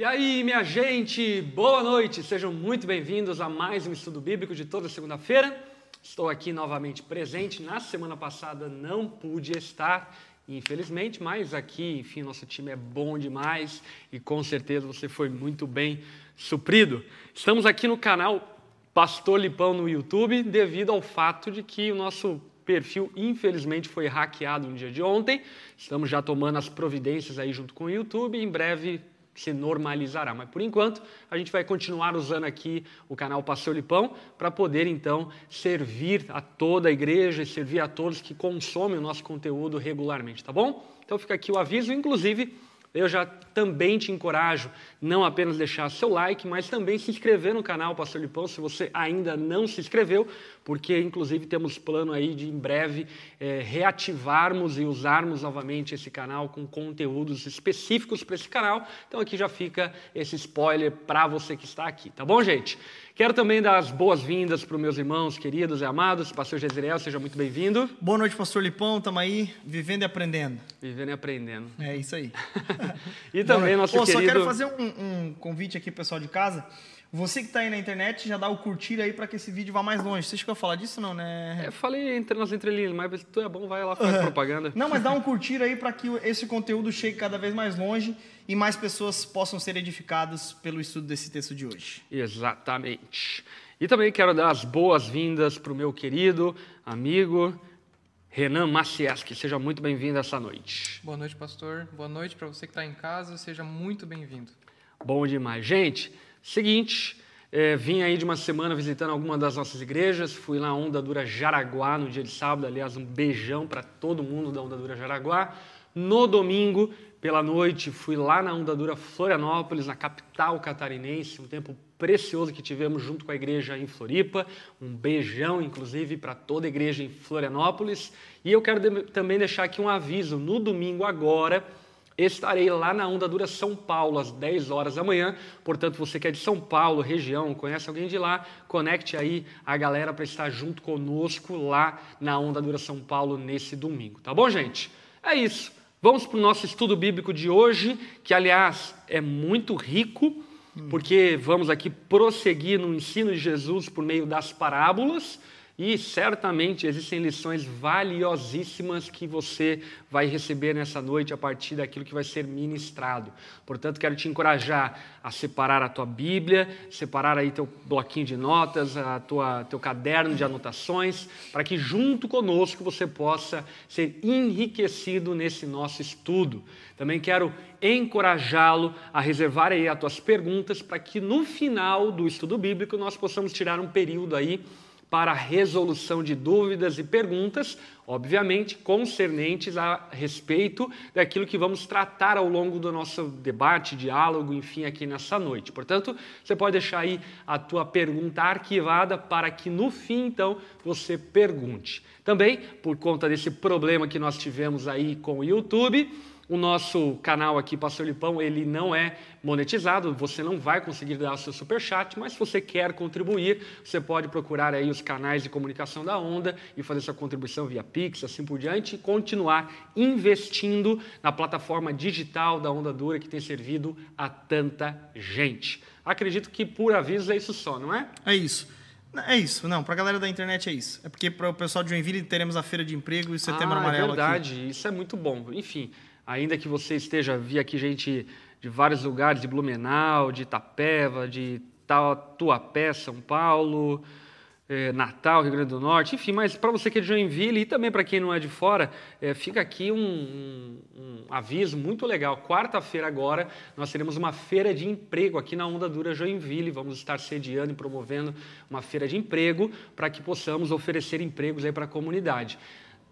E aí, minha gente, boa noite! Sejam muito bem-vindos a mais um estudo bíblico de toda segunda-feira. Estou aqui novamente presente. Na semana passada não pude estar, infelizmente, mas aqui, enfim, nosso time é bom demais e com certeza você foi muito bem suprido. Estamos aqui no canal Pastor Lipão no YouTube devido ao fato de que o nosso perfil, infelizmente, foi hackeado no dia de ontem. Estamos já tomando as providências aí junto com o YouTube. Em breve se normalizará. Mas por enquanto, a gente vai continuar usando aqui o canal Pastor Lipão para poder então servir a toda a igreja e servir a todos que consomem o nosso conteúdo regularmente, tá bom? Então fica aqui o aviso, inclusive eu já também te encorajo não apenas deixar seu like, mas também se inscrever no canal Pastor Lipão se você ainda não se inscreveu, porque inclusive temos plano aí de em breve é, reativarmos e usarmos novamente esse canal com conteúdos específicos para esse canal. Então aqui já fica esse spoiler para você que está aqui, tá bom, gente? Quero também dar as boas-vindas para os meus irmãos queridos e amados. Pastor Jezreel, seja muito bem-vindo. Boa noite, Pastor Lipão. Estamos aí vivendo e aprendendo. Vivendo e aprendendo. É isso aí. e também nosso Pô, querido... Só quero fazer um, um convite aqui, pessoal de casa. Você que está aí na internet, já dá o curtir aí para que esse vídeo vá mais longe. Você chegou a falar disso não, né? É, falei entre nas entrelinhas, mas tu é bom, vai lá fazer propaganda. Não, mas dá um curtir aí para que esse conteúdo chegue cada vez mais longe e mais pessoas possam ser edificadas pelo estudo desse texto de hoje. Exatamente. E também quero dar as boas-vindas para o meu querido amigo Renan Macieski. Seja muito bem-vindo essa noite. Boa noite, pastor. Boa noite para você que está em casa. Seja muito bem-vindo. Bom demais. Gente, Seguinte, é, vim aí de uma semana visitando alguma das nossas igrejas, fui lá na Onda Dura Jaraguá no dia de sábado, aliás, um beijão para todo mundo da Onda Dura Jaraguá. No domingo, pela noite, fui lá na Onda Dura Florianópolis, na capital catarinense, um tempo precioso que tivemos junto com a igreja em Floripa. Um beijão, inclusive, para toda a igreja em Florianópolis. E eu quero de também deixar aqui um aviso: no domingo agora Estarei lá na Onda Dura São Paulo às 10 horas da manhã. Portanto, você que é de São Paulo, região, conhece alguém de lá, conecte aí a galera para estar junto conosco lá na Onda Dura São Paulo nesse domingo. Tá bom, gente? É isso. Vamos para o nosso estudo bíblico de hoje, que aliás é muito rico, porque vamos aqui prosseguir no ensino de Jesus por meio das parábolas. E certamente existem lições valiosíssimas que você vai receber nessa noite a partir daquilo que vai ser ministrado. Portanto, quero te encorajar a separar a tua Bíblia, separar aí teu bloquinho de notas, a tua teu caderno de anotações, para que junto conosco você possa ser enriquecido nesse nosso estudo. Também quero encorajá-lo a reservar aí as tuas perguntas para que no final do estudo bíblico nós possamos tirar um período aí para a resolução de dúvidas e perguntas, obviamente concernentes a respeito daquilo que vamos tratar ao longo do nosso debate, diálogo, enfim, aqui nessa noite. Portanto, você pode deixar aí a tua pergunta arquivada para que no fim, então, você pergunte. Também, por conta desse problema que nós tivemos aí com o YouTube, o nosso canal aqui, Pastor Lipão, ele não é monetizado, você não vai conseguir dar o seu super chat, mas se você quer contribuir, você pode procurar aí os canais de comunicação da Onda e fazer sua contribuição via Pix, assim por diante, e continuar investindo na plataforma digital da Onda Dura que tem servido a tanta gente. Acredito que por aviso é isso só, não é? É isso. É isso, não, para a galera da internet é isso. É porque para o pessoal de Joinville teremos a Feira de Emprego e Setembro ah, Amarelo é verdade, aqui. isso é muito bom. Enfim, ainda que você esteja, vi aqui gente de vários lugares, de Blumenau, de Itapeva, de Tatuapé, São Paulo, é, Natal, Rio Grande do Norte, enfim, mas para você que é de Joinville e também para quem não é de fora, é, fica aqui um, um, um, aviso muito legal. Quarta-feira agora nós teremos uma feira de emprego aqui na Onda Dura Joinville. Vamos estar sediando e promovendo uma feira de emprego para que possamos oferecer empregos aí para a comunidade.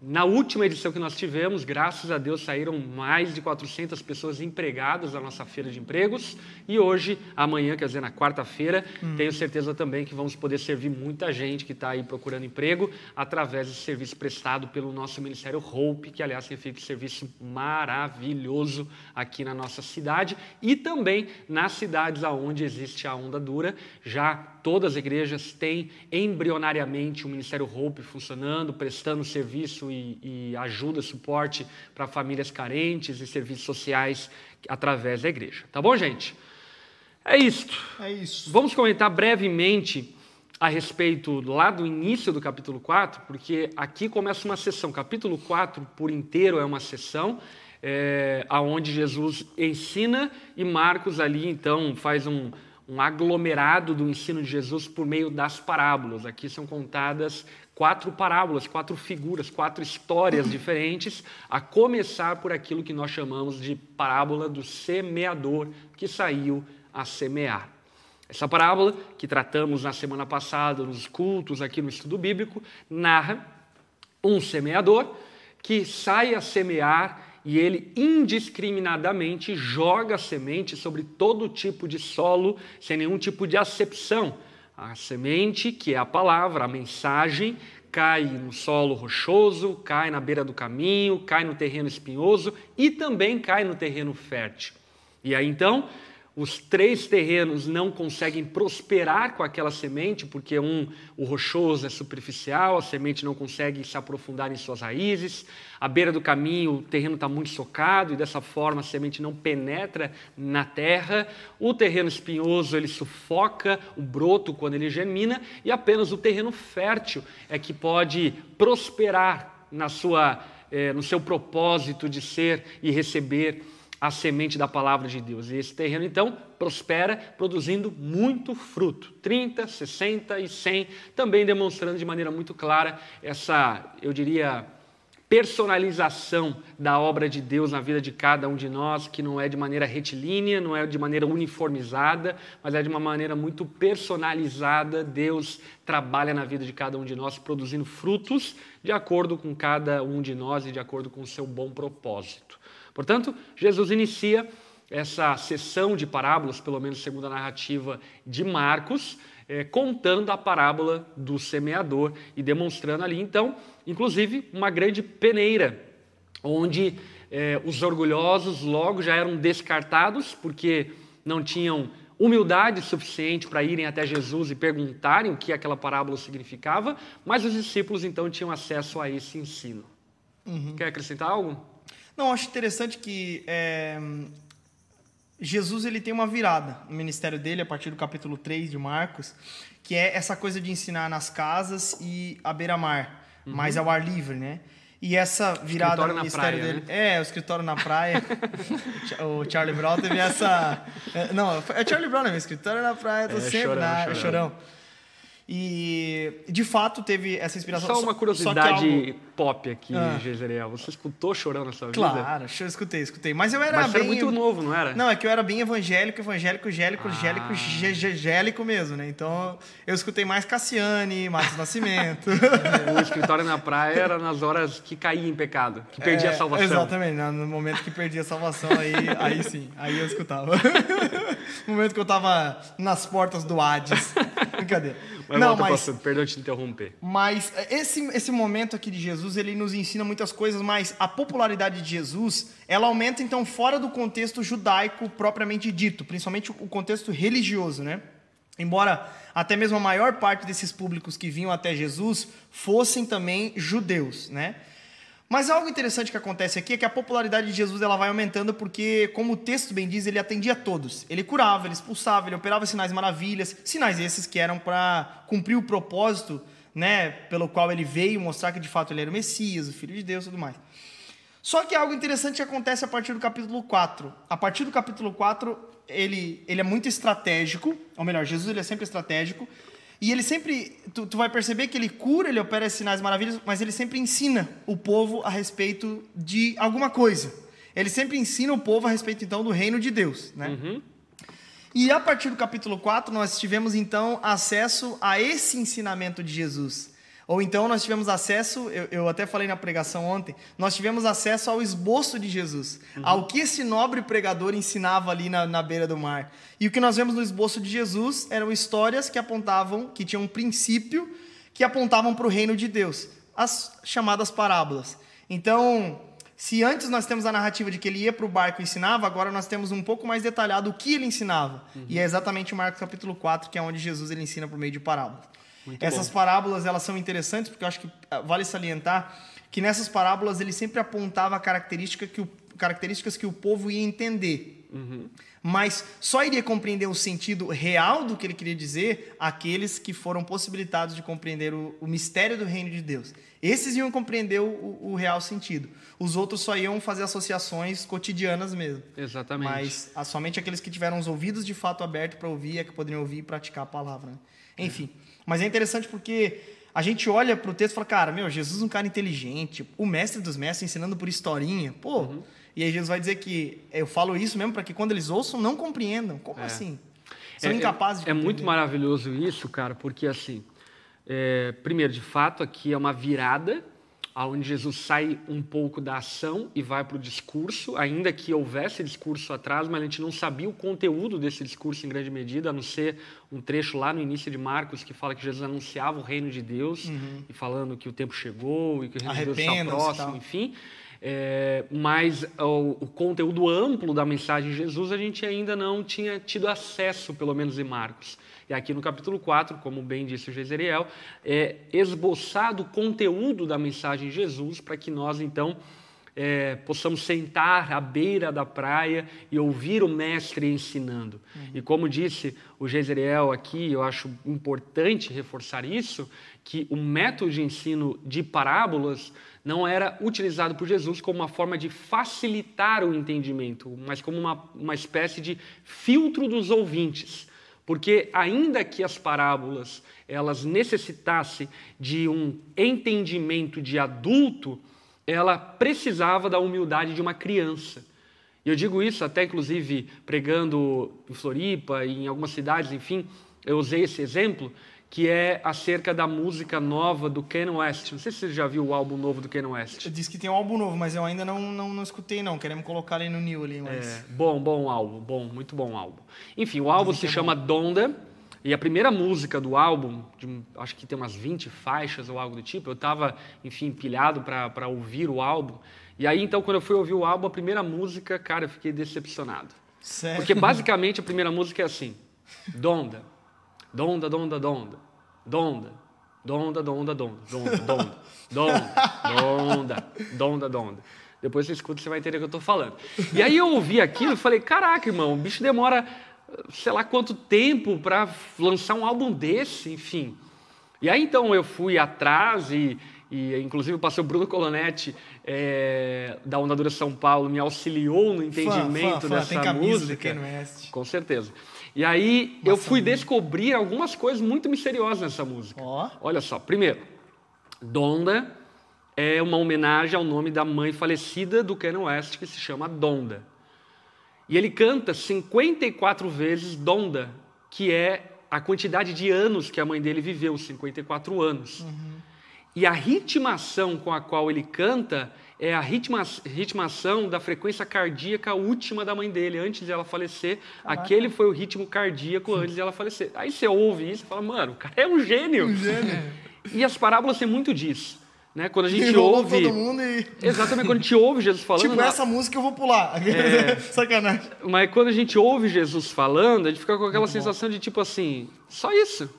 Na última edição que nós tivemos, graças a Deus, saíram mais de 400 pessoas empregadas da nossa feira de empregos. E hoje, amanhã, quer dizer, na quarta-feira, hum. tenho certeza também que vamos poder servir muita gente que está aí procurando emprego através desse serviço prestado pelo nosso Ministério Hope, que, aliás, tem feito um serviço maravilhoso aqui na nossa cidade e também nas cidades onde existe a onda dura. Já todas as igrejas têm embrionariamente o Ministério Hope funcionando, prestando serviço e, e ajuda, suporte para famílias carentes e serviços sociais através da igreja. Tá bom, gente? É isto. É isso. Vamos comentar brevemente a respeito lá do início do capítulo 4, porque aqui começa uma sessão. Capítulo 4 por inteiro é uma sessão é, aonde Jesus ensina e Marcos ali então faz um, um aglomerado do ensino de Jesus por meio das parábolas. Aqui são contadas quatro parábolas, quatro figuras, quatro histórias diferentes, a começar por aquilo que nós chamamos de parábola do semeador que saiu a semear. Essa parábola, que tratamos na semana passada nos cultos aqui no estudo bíblico, narra um semeador que sai a semear e ele indiscriminadamente joga semente sobre todo tipo de solo, sem nenhum tipo de acepção. A semente, que é a palavra, a mensagem, cai no solo rochoso, cai na beira do caminho, cai no terreno espinhoso e também cai no terreno fértil. E aí então, os três terrenos não conseguem prosperar com aquela semente, porque um, o rochoso é superficial, a semente não consegue se aprofundar em suas raízes. À beira do caminho, o terreno está muito socado e dessa forma a semente não penetra na terra. O terreno espinhoso ele sufoca o broto quando ele germina e apenas o terreno fértil é que pode prosperar na sua, eh, no seu propósito de ser e receber a semente da palavra de Deus. E esse terreno, então, prospera, produzindo muito fruto 30, 60 e 100, também demonstrando de maneira muito clara essa, eu diria, personalização da obra de Deus na vida de cada um de nós, que não é de maneira retilínea, não é de maneira uniformizada, mas é de uma maneira muito personalizada. Deus trabalha na vida de cada um de nós, produzindo frutos de acordo com cada um de nós e de acordo com o seu bom propósito. Portanto, Jesus inicia essa sessão de parábolas, pelo menos segundo a narrativa de Marcos, é, contando a parábola do semeador e demonstrando ali, então, inclusive, uma grande peneira, onde é, os orgulhosos logo já eram descartados, porque não tinham humildade suficiente para irem até Jesus e perguntarem o que aquela parábola significava, mas os discípulos então tinham acesso a esse ensino. Uhum. Quer acrescentar algo? Não, acho interessante que é, Jesus ele tem uma virada no ministério dele, a partir do capítulo 3 de Marcos, que é essa coisa de ensinar nas casas e à beira-mar, uhum. mais ao ar livre, né? E essa virada no ministério praia, dele. Né? É, o escritório na praia. o Charlie Brown teve essa. É, não, é Charlie Brown, né? O escritório na praia, tô é, sempre chorão, na. Chorão. chorão. E de fato teve essa inspiração. Só uma curiosidade algo... pop aqui, ah. Jezreel. Você escutou chorando na sua claro, vida? Claro, eu escutei, escutei. Mas eu era Mas bem. Era muito novo, não era? Não, é que eu era bem evangélico, evangélico, gélico, ah. gélico, gélico mesmo, né? Então eu escutei mais Cassiane, Marcos Nascimento. o escritório na praia era nas horas que caía em pecado, que perdia é, a salvação. Exatamente, no momento que perdia a salvação, aí, aí sim, aí eu escutava. no momento que eu tava nas portas do Hades. Brincadeira. Mas não, mas, passando, perdão te interromper. Mas é, esse, esse momento aqui de Jesus, ele nos ensina muitas coisas, mas a popularidade de Jesus, ela aumenta então fora do contexto judaico propriamente dito, principalmente o contexto religioso, né? Embora até mesmo a maior parte desses públicos que vinham até Jesus fossem também judeus, né? Mas algo interessante que acontece aqui é que a popularidade de Jesus ela vai aumentando porque, como o texto bem diz, ele atendia a todos. Ele curava, ele expulsava, ele operava sinais maravilhas, sinais esses que eram para cumprir o propósito, né, pelo qual ele veio mostrar que de fato ele era o Messias, o filho de Deus, tudo mais. Só que algo interessante que acontece a partir do capítulo 4. A partir do capítulo 4, ele, ele é muito estratégico, ou melhor, Jesus ele é sempre estratégico, e ele sempre, tu, tu, vai perceber que ele cura, ele opera sinais maravilhosos, mas ele sempre ensina o povo a respeito de alguma coisa. Ele sempre ensina o povo a respeito, então, do reino de Deus, né? Uhum. E a partir do capítulo 4, nós tivemos, então, acesso a esse ensinamento de Jesus. Ou então nós tivemos acesso, eu, eu, até falei na pregação ontem, nós tivemos acesso ao esboço de Jesus, uhum. ao que esse nobre pregador ensinava ali na, na beira do mar. E o que nós vemos no esboço de Jesus eram histórias que apontavam, que tinham um princípio, que apontavam para o reino de Deus, as chamadas parábolas. Então, se antes nós temos a narrativa de que ele ia para o barco e ensinava, agora nós temos um pouco mais detalhado o que ele ensinava. Uhum. E é exatamente o Marcos capítulo 4, que é onde Jesus ele ensina por meio de parábolas. Muito Essas bom. parábolas elas são interessantes porque eu acho que ah, vale salientar que nessas parábolas ele sempre apontava característica que o, características que o povo ia entender. Mas só iria compreender o sentido real do que ele queria dizer aqueles que foram possibilitados de compreender o, o mistério do reino de Deus. Esses iam compreender o, o real sentido. Os outros só iam fazer associações cotidianas mesmo. Exatamente. Mas ah, somente aqueles que tiveram os ouvidos de fato abertos para ouvir é que poderiam ouvir e praticar a palavra. né? Enfim. Mas é interessante porque a gente olha para o texto e fala, cara, meu, Jesus é um cara inteligente, o mestre dos mestres ensinando por historinha. Pô, Uhum. e aí Jesus vai dizer que eu falo isso mesmo para que quando eles ouçam não compreendam. Como assim? São É- incapazes de É, é muito maravilhoso isso, cara, porque assim, é, primeiro, de fato, aqui é uma virada, onde Jesus sai um pouco da ação e vai para o discurso, ainda que houvesse discurso atrás, mas a gente não sabia o conteúdo desse discurso em grande medida, a não ser um trecho lá no início de Marcos que fala que Jesus anunciava o reino de Deus e falando que o tempo chegou e que o reino de Deus está Uhum. Próximo, enfim. É, mas o, o conteúdo amplo da mensagem de Jesus a gente ainda não tinha tido acesso, pelo menos em Marcos. E aqui no capítulo 4, como bem disse o Jezeriel, é esboçado o conteúdo da mensagem de Jesus para que nós, então, é, possamos sentar à beira da praia e ouvir o mestre ensinando. E como disse o Jezreel aqui, eu acho importante reforçar isso, que o método de ensino de parábolas não era utilizado por Jesus como uma forma de facilitar o entendimento, mas como uma, uma espécie de filtro dos ouvintes. Porque ainda que as parábolas elas necessitassem de um entendimento de adulto, ela precisava da humildade de uma criança. E eu digo isso até, inclusive, pregando em Floripa e em algumas cidades, enfim, eu usei esse exemplo, que é acerca da música nova do Ken West. Não sei se você já viu o álbum novo do Ken West. Eu disse que tem um álbum novo, mas eu ainda não, não, não escutei, não. Queremos colocar ele no New ali, mas... É, bom, bom álbum, bom, muito bom álbum. Enfim, o álbum se é chama Donda, e a primeira música do álbum, de acho que tem umas 20 faixas ou algo do tipo, eu estava, enfim, pilhado para ouvir o álbum. E aí, então, quando eu fui ouvir o álbum, a primeira música, cara, eu fiquei decepcionado. Sério? Porque basicamente a primeira música é assim: Donda, Donda, donda, donda. Donda. Donda, donda, donda. Donda, donda. Donda. Donda. Donda, donda. Depois você escuta, você vai entender o que eu tô falando. E aí eu ouvi aquilo e falei, caraca, irmão, o bicho demora sei lá quanto tempo para lançar um álbum desse, enfim. E aí então eu fui atrás e, e inclusive passei o Bruno Colonetti é, da Onda Dura São Paulo, me auxiliou no entendimento fã, fã, fã. dessa música. Com certeza. E aí eu fui descobrir algumas coisas muito misteriosas nessa música. Ó. Olha só, primeiro, Donda é uma homenagem ao nome da mãe falecida do Ken West, que se chama Donda. E ele canta 54 vezes Donda, que é a quantidade de anos que a mãe dele viveu, 54 anos. E a ritmação com a qual ele canta é a ritma, ritmação da frequência cardíaca última da mãe dele, antes de ela falecer. Aquele foi o ritmo cardíaco antes de ela falecer. Aí você ouve isso e fala, mano, o cara é um gênio. Um gênio. E as parábolas têm muito disso. Né? Quando a gente ouve. todo mundo e... Exatamente, quando a gente ouve Jesus falando. Tipo, essa música eu vou pular. É. Sacanagem. Mas quando a gente ouve Jesus falando, a gente fica com aquela sensação de tipo assim, só isso.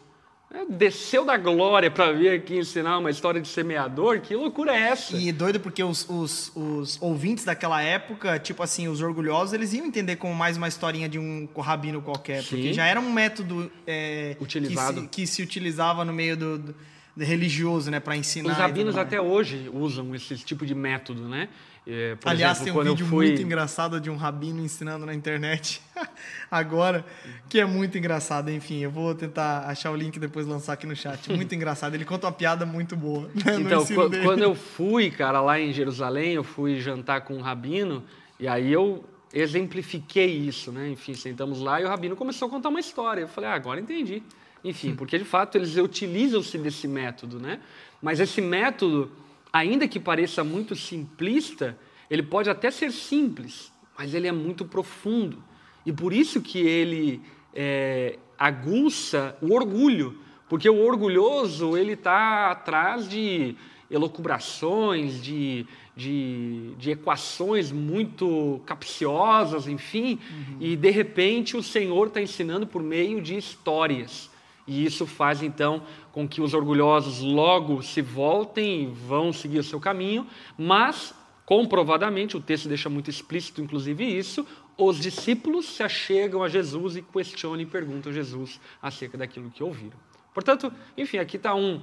É, desceu da glória para vir aqui ensinar uma história de semeador, que loucura é essa? E doido porque os, os, os ouvintes daquela época, tipo assim, os orgulhosos, eles iam entender como mais uma historinha de um rabino qualquer. Porque Sim. já era um método é, Utilizado. Que, se, que se utilizava no meio do, do- religioso, né? Pra ensinar. Os rabinos até hoje usam esse tipo de método, né? É, Aliás, exemplo, tem um quando vídeo fui... muito engraçado de um rabino ensinando na internet agora, que é muito engraçado. Enfim, eu vou tentar achar o link e depois lançar aqui no chat. Muito engraçado. Ele conta uma piada muito boa. né, Então, ensino qu- dele. quando eu fui, cara, lá em Jerusalém, eu fui jantar com um rabino, e aí eu exemplifiquei isso, né? Enfim, sentamos lá e o rabino começou a contar uma história. Eu falei, ah, agora entendi. Enfim, porque de fato eles utilizam-se desse método, né? Mas esse método, ainda que pareça muito simplista, ele pode até ser simples, mas ele é muito profundo. E por isso que ele é, aguça o orgulho, porque o orgulhoso ele está atrás de elocubrações, de, de, de equações muito capciosas, enfim, e de repente o Senhor está ensinando por meio de histórias. E isso faz então com que os orgulhosos logo se voltem e vão seguir o seu caminho, mas comprovadamente, o texto deixa muito explícito inclusive isso, os discípulos se achegam a Jesus e questionam e perguntam a Jesus acerca daquilo que ouviram. Portanto, enfim, aqui está um,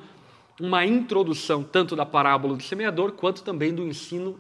uma introdução tanto da parábola do semeador quanto também do ensino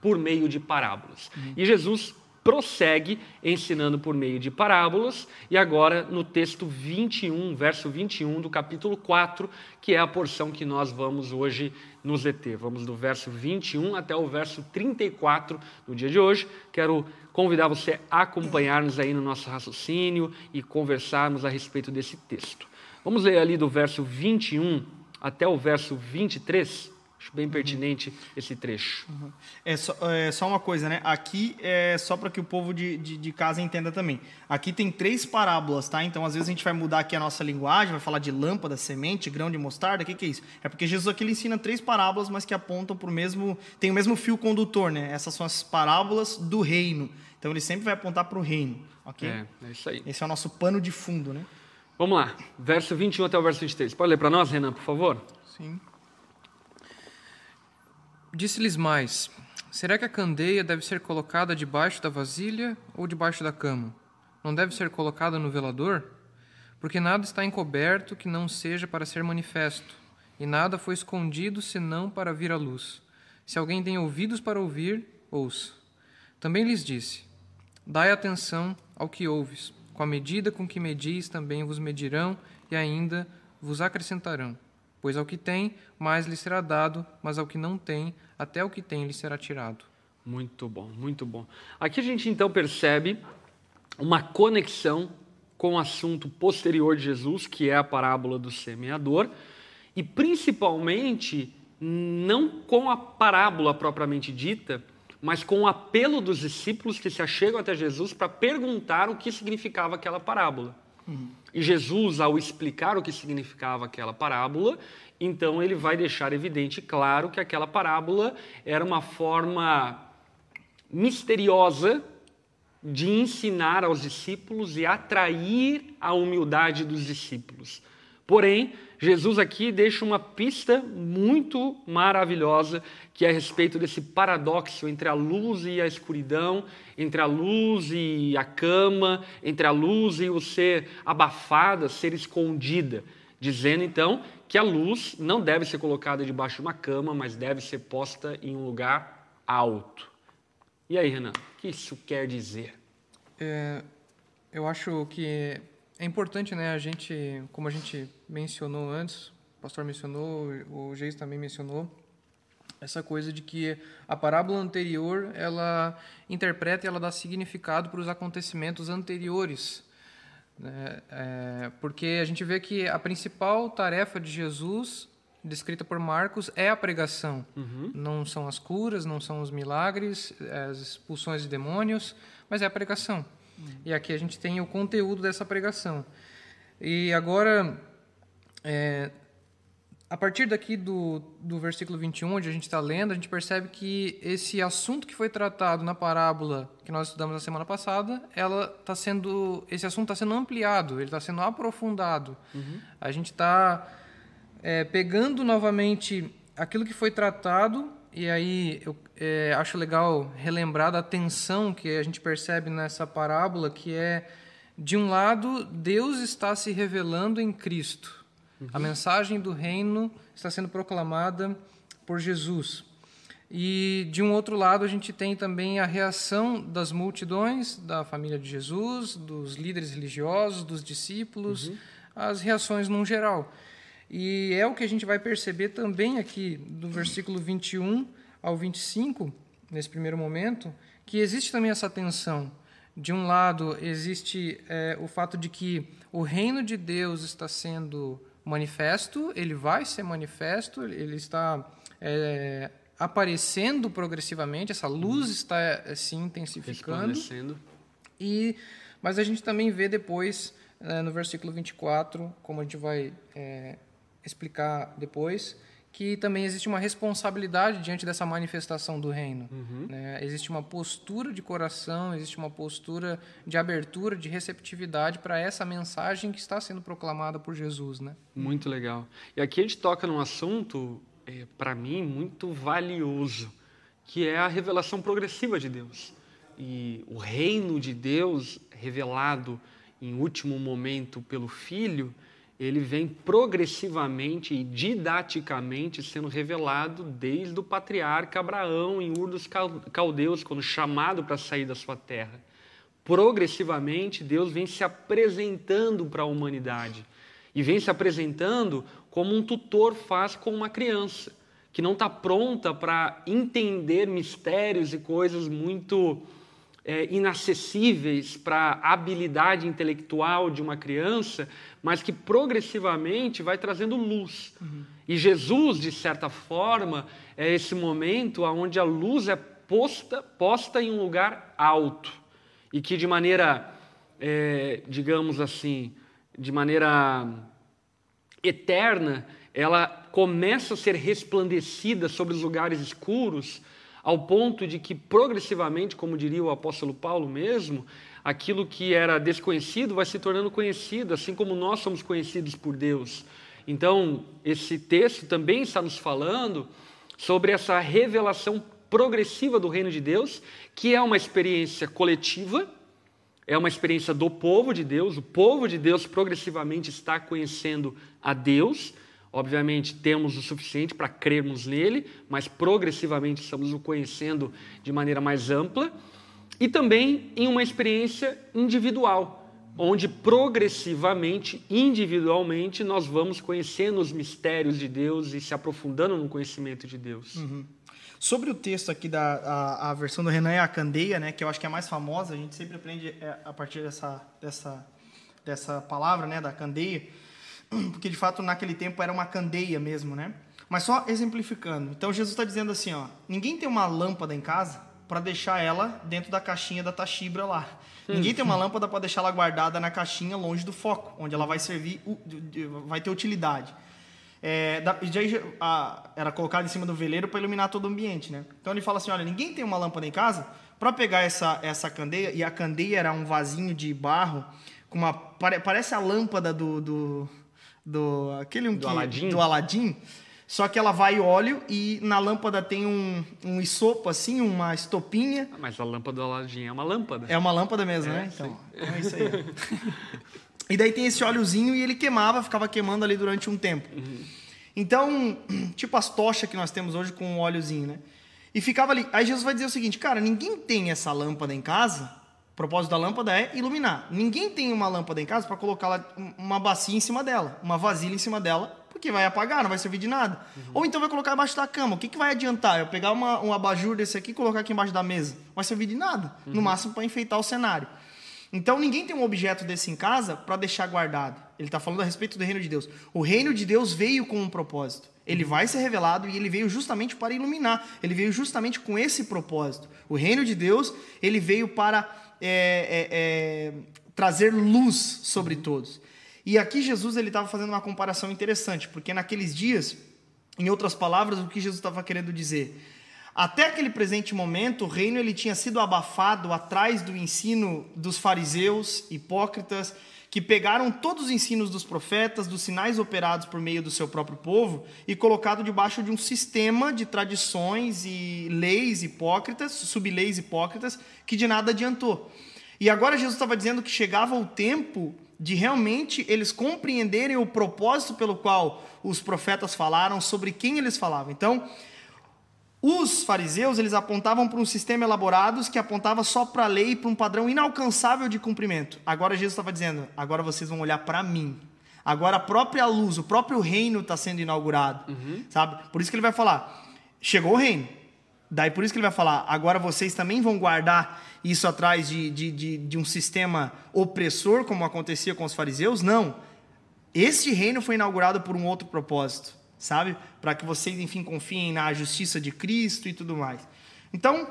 por meio de parábolas. Uhum. E Jesus prossegue ensinando por meio de parábolas, e agora no texto 21, verso 21 do capítulo 4, que é a porção que nós vamos hoje nos deter. Vamos do verso 21 até o verso 34 no dia de hoje. Quero convidar você a acompanhar-nos aí no nosso raciocínio e conversarmos a respeito desse texto. Vamos ler ali do verso 21 até o verso 23. Acho bem pertinente uhum. esse trecho. Uhum. É, só, é, só, uma coisa, né? Aqui é só para que o povo de, de, de, casa entenda também. Aqui tem três parábolas, tá? Então, às vezes, a gente vai mudar aqui a nossa linguagem, vai falar de lâmpada, semente, grão de mostarda. O que, que é isso? É porque Jesus aqui ele ensina três parábolas, mas que apontam para o mesmo. tem o mesmo fio condutor, né? Essas são as parábolas do reino. Então, ele sempre vai apontar para o reino, ok? É, é isso aí. Esse é o nosso pano de fundo, né? Vamos lá, verso 21 até o verso 23. Pode ler para nós, Renan, por favor? Sim. Disse-lhes mais: Será que a candeia deve ser colocada debaixo da vasilha ou debaixo da cama? Não deve ser colocada no velador? Porque nada está encoberto que não seja para ser manifesto, e nada foi escondido senão para vir à luz. Se alguém tem ouvidos para ouvir, ouça. Também lhes disse: Dai atenção ao que ouves. Com a medida com que medis, também vos medirão e ainda vos acrescentarão. Pois ao que tem, mais lhe será dado, mas ao que não tem, até o que tem lhe será tirado. Muito bom, muito bom. Aqui a gente então percebe uma conexão com o assunto posterior de Jesus, que é a parábola do semeador, e principalmente não com a parábola propriamente dita, mas com o apelo dos discípulos que se achegam até Jesus para perguntar o que significava aquela parábola. E Jesus, ao explicar o que significava aquela parábola, então ele vai deixar evidente, claro, que aquela parábola era uma forma misteriosa de ensinar aos discípulos e atrair a humildade dos discípulos. Porém, Jesus aqui deixa uma pista muito maravilhosa que é a respeito desse paradoxo entre a luz e a escuridão, entre a luz e a cama, entre a luz e o ser abafada, ser escondida, dizendo então que a luz não deve ser colocada debaixo de uma cama, mas deve ser posta em um lugar alto. E aí, Renan, o que isso quer dizer? É, eu acho que é importante, né, a gente, como a gente mencionou antes, o pastor mencionou, o Geis também mencionou, essa coisa de que a parábola anterior, ela interpreta e ela dá significado para os acontecimentos anteriores. Né? É, porque a gente vê que a principal tarefa de Jesus, descrita por Marcos, é a pregação. Uhum. Não são as curas, não são os milagres, as expulsões de demônios, mas é a pregação. E aqui a gente tem o conteúdo dessa pregação. E agora, é, a partir daqui do, do versículo 21, onde a gente está lendo, a gente percebe que esse assunto que foi tratado na parábola que nós estudamos na semana passada, ela tá sendo, esse assunto está sendo ampliado, ele está sendo aprofundado. Uhum. A gente está é, pegando novamente aquilo que foi tratado e aí eu é, acho legal relembrar da tensão que a gente percebe nessa parábola, que é, de um lado, Deus está se revelando em Cristo. Uhum. A mensagem do reino está sendo proclamada por Jesus. E, de um outro lado, a gente tem também a reação das multidões, da família de Jesus, dos líderes religiosos, dos discípulos, uhum. as reações num geral. E é o que a gente vai perceber também aqui do versículo 21 ao 25, nesse primeiro momento, que existe também essa tensão. De um lado, existe é, o fato de que o reino de Deus está sendo manifesto, ele vai ser manifesto, ele está é, aparecendo progressivamente, essa luz está é, se intensificando. E, mas a gente também vê depois, é, no versículo 24, como a gente vai é, explicar depois, que também existe uma responsabilidade diante dessa manifestação do reino. Uhum. Né? Existe uma postura de coração, existe uma postura de abertura, de receptividade para essa mensagem que está sendo proclamada por Jesus. Né? Muito legal. E aqui a gente toca num assunto, é, para mim, muito valioso, que é a revelação progressiva de Deus. e o reino de Deus revelado em último momento pelo Filho, ele vem progressivamente e didaticamente sendo revelado desde o patriarca Abraão em Ur dos Caldeus, quando chamado para sair da sua terra. Progressivamente, Deus vem se apresentando para a humanidade e vem se apresentando como um tutor faz com uma criança que não está pronta para entender mistérios e coisas muito é, inacessíveis para a habilidade intelectual de uma criança, mas que progressivamente vai trazendo luz. Uhum. E Jesus, de certa forma, é esse momento onde a luz é posta, posta em um lugar alto e que de maneira, é, digamos assim, de maneira eterna, ela começa a ser resplandecida sobre os lugares escuros ao ponto de que progressivamente, como diria o apóstolo Paulo mesmo, aquilo que era desconhecido vai se tornando conhecido, assim como nós somos conhecidos por Deus. Então, esse texto também está nos falando sobre essa revelação progressiva do reino de Deus, que é uma experiência coletiva, é uma experiência do povo de Deus, o povo de Deus progressivamente está conhecendo a Deus Obviamente, temos o suficiente para crermos nele, mas progressivamente estamos o conhecendo de maneira mais ampla. E também em uma experiência individual, onde progressivamente, individualmente, nós vamos conhecendo os mistérios de Deus e se aprofundando no conhecimento de Deus. Uhum. Sobre o texto aqui da a, a, versão do Renan é a candeia, né, que eu acho que é a mais famosa, a gente sempre aprende é, a partir dessa, dessa, dessa palavra, né, da candeia porque de fato naquele tempo era uma candeia mesmo, né? Mas só exemplificando. Então Jesus está dizendo assim, ó, ninguém tem uma lâmpada em casa para deixar ela dentro da caixinha da tachibra lá. Ninguém tem uma lâmpada para deixar ela guardada na caixinha longe do foco, onde ela vai servir, vai ter utilidade. É, já a, era colocado em cima do veleiro para iluminar todo o ambiente, né? Então ele fala assim, olha, ninguém tem uma lâmpada em casa para pegar essa essa candeia e a candeia era um vasinho de barro com uma parece a lâmpada do, do do aquele um do, que, Aladim. do Aladim. Só que ela vai óleo e na lâmpada tem um, um isopo assim, uma estopinha. Ah, mas a lâmpada do Aladim é uma lâmpada. É uma lâmpada mesmo, é, né? Então, então, é isso aí. e daí tem esse óleozinho e ele queimava, ficava queimando ali durante um tempo. Uhum. Então, tipo as tochas que nós temos hoje com um óleozinho, né? E ficava ali. Aí Jesus vai dizer o seguinte, cara, ninguém tem essa lâmpada em casa o propósito da lâmpada é iluminar. Ninguém tem uma lâmpada em casa para colocar uma bacia em cima dela, uma vasilha em cima dela, porque vai apagar, não vai servir de nada. Uhum. Ou então vai colocar embaixo da cama. O que, que vai adiantar? Eu pegar uma, um abajur desse aqui e colocar aqui embaixo da mesa. Não vai servir de nada. Uhum. No máximo para enfeitar o cenário. Então ninguém tem um objeto desse em casa para deixar guardado. Ele está falando a respeito do reino de Deus. O reino de Deus veio com um propósito. Ele uhum. vai ser revelado e ele veio justamente para iluminar. Ele veio justamente com esse propósito. O reino de Deus, ele veio para é, é, é, trazer luz sobre todos. E aqui Jesus ele estava fazendo uma comparação interessante, porque naqueles dias, em outras palavras, o que Jesus estava querendo dizer? Até aquele presente momento, o reino ele tinha sido abafado atrás do ensino dos fariseus, hipócritas, que pegaram todos os ensinos dos profetas, dos sinais operados por meio do seu próprio povo e colocado debaixo de um sistema de tradições e leis hipócritas, subleis hipócritas, que de nada adiantou. E agora Jesus estava dizendo que chegava o tempo de realmente eles compreenderem o propósito pelo qual os profetas falaram, sobre quem eles falavam. Então, os fariseus, eles apontavam para um sistema elaborado que apontava só para a lei, para um padrão inalcançável de cumprimento. Agora Jesus estava dizendo, agora vocês vão olhar para mim. Agora a própria luz, o próprio reino está sendo inaugurado, uhum. sabe? Por isso que ele vai falar, chegou o reino. Daí por isso que ele vai falar, agora vocês também vão guardar isso atrás de, de, de, de um sistema opressor, como acontecia com os fariseus? Não. Este reino foi inaugurado por um outro propósito sabe? Para que vocês, enfim, confiem na justiça de Cristo e tudo mais. Então,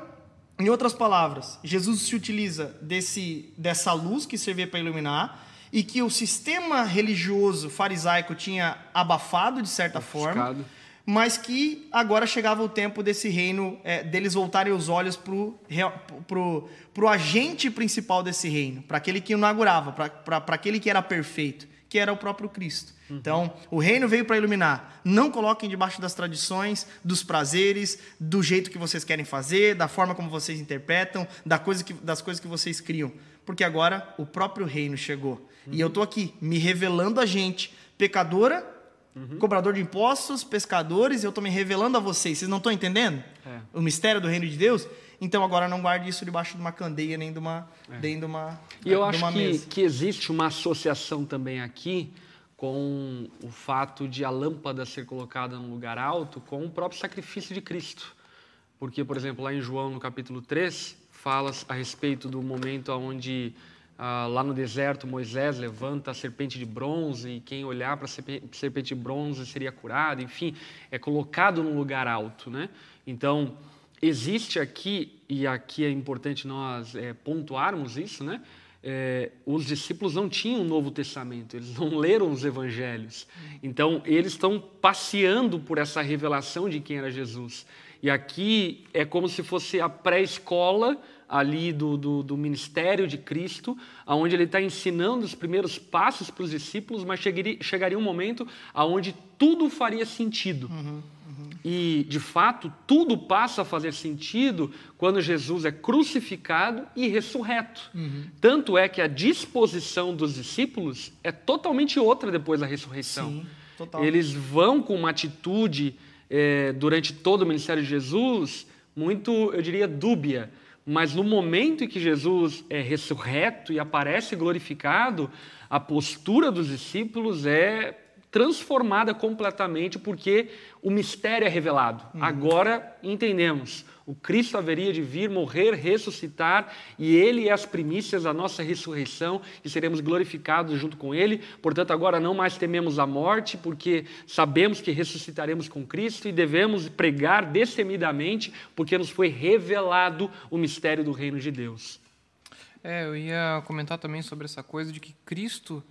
em outras palavras, Jesus se utiliza desse, dessa luz que servia para iluminar e que o sistema religioso farisaico tinha abafado de certa forma, mas que agora chegava o tempo desse reino, é, deles voltarem os olhos para o agente principal desse reino, para aquele que inaugurava, para aquele que era perfeito, que era o próprio Cristo. Uhum. Então, o reino veio para iluminar. Não coloquem debaixo das tradições, dos prazeres, do jeito que vocês querem fazer, da forma como vocês interpretam, da coisa que, das coisas que vocês criam. Porque agora o próprio reino chegou. Uhum. E eu estou aqui me revelando a gente, pecadora Uhum. Cobrador de impostos, pescadores, eu estou me revelando a vocês. Vocês não estão entendendo é. o mistério do reino de Deus? Então agora não guarde isso debaixo de uma candeia nem de uma, é. dentro de uma E eu acho que, que existe uma associação também aqui com o fato de a lâmpada ser colocada num lugar alto com o próprio sacrifício de Cristo. Porque, por exemplo, lá em João, no capítulo 3, fala a respeito do momento onde ah, lá no deserto, Moisés levanta a serpente de bronze e quem olhar para a serpente de bronze seria curado. Enfim, é colocado num lugar alto. Né? Então, existe aqui, e aqui é importante nós é, pontuarmos isso, né? É, os discípulos não tinham o Novo Testamento, eles não leram os Evangelhos. Então, eles estão passeando por essa revelação de quem era Jesus. E aqui é como se fosse a pré-escola ali do, do, do, ministério de Cristo, onde ele está ensinando os primeiros passos para os discípulos, mas chegaria, chegaria um momento onde tudo faria sentido. Uhum. E, de fato, tudo passa a fazer sentido quando Jesus é crucificado e ressurreto. Uhum. Tanto é que a disposição dos discípulos é totalmente outra depois da ressurreição. Sim, Eles vão com uma atitude, é, durante todo o ministério de Jesus, muito, eu diria, dúbia mas no momento em que Jesus é ressurreto e aparece glorificado, a postura dos discípulos é transformada completamente porque o mistério é revelado. Uhum. Agora entendemos o Cristo haveria de vir, morrer, ressuscitar, e Ele é as primícias da nossa ressurreição, e seremos glorificados junto com Ele. Portanto, agora não mais tememos a morte, porque sabemos que ressuscitaremos com Cristo e devemos pregar destemidamente, porque nos foi revelado o mistério do reino de Deus. É, eu ia comentar também sobre essa coisa de que Cristo,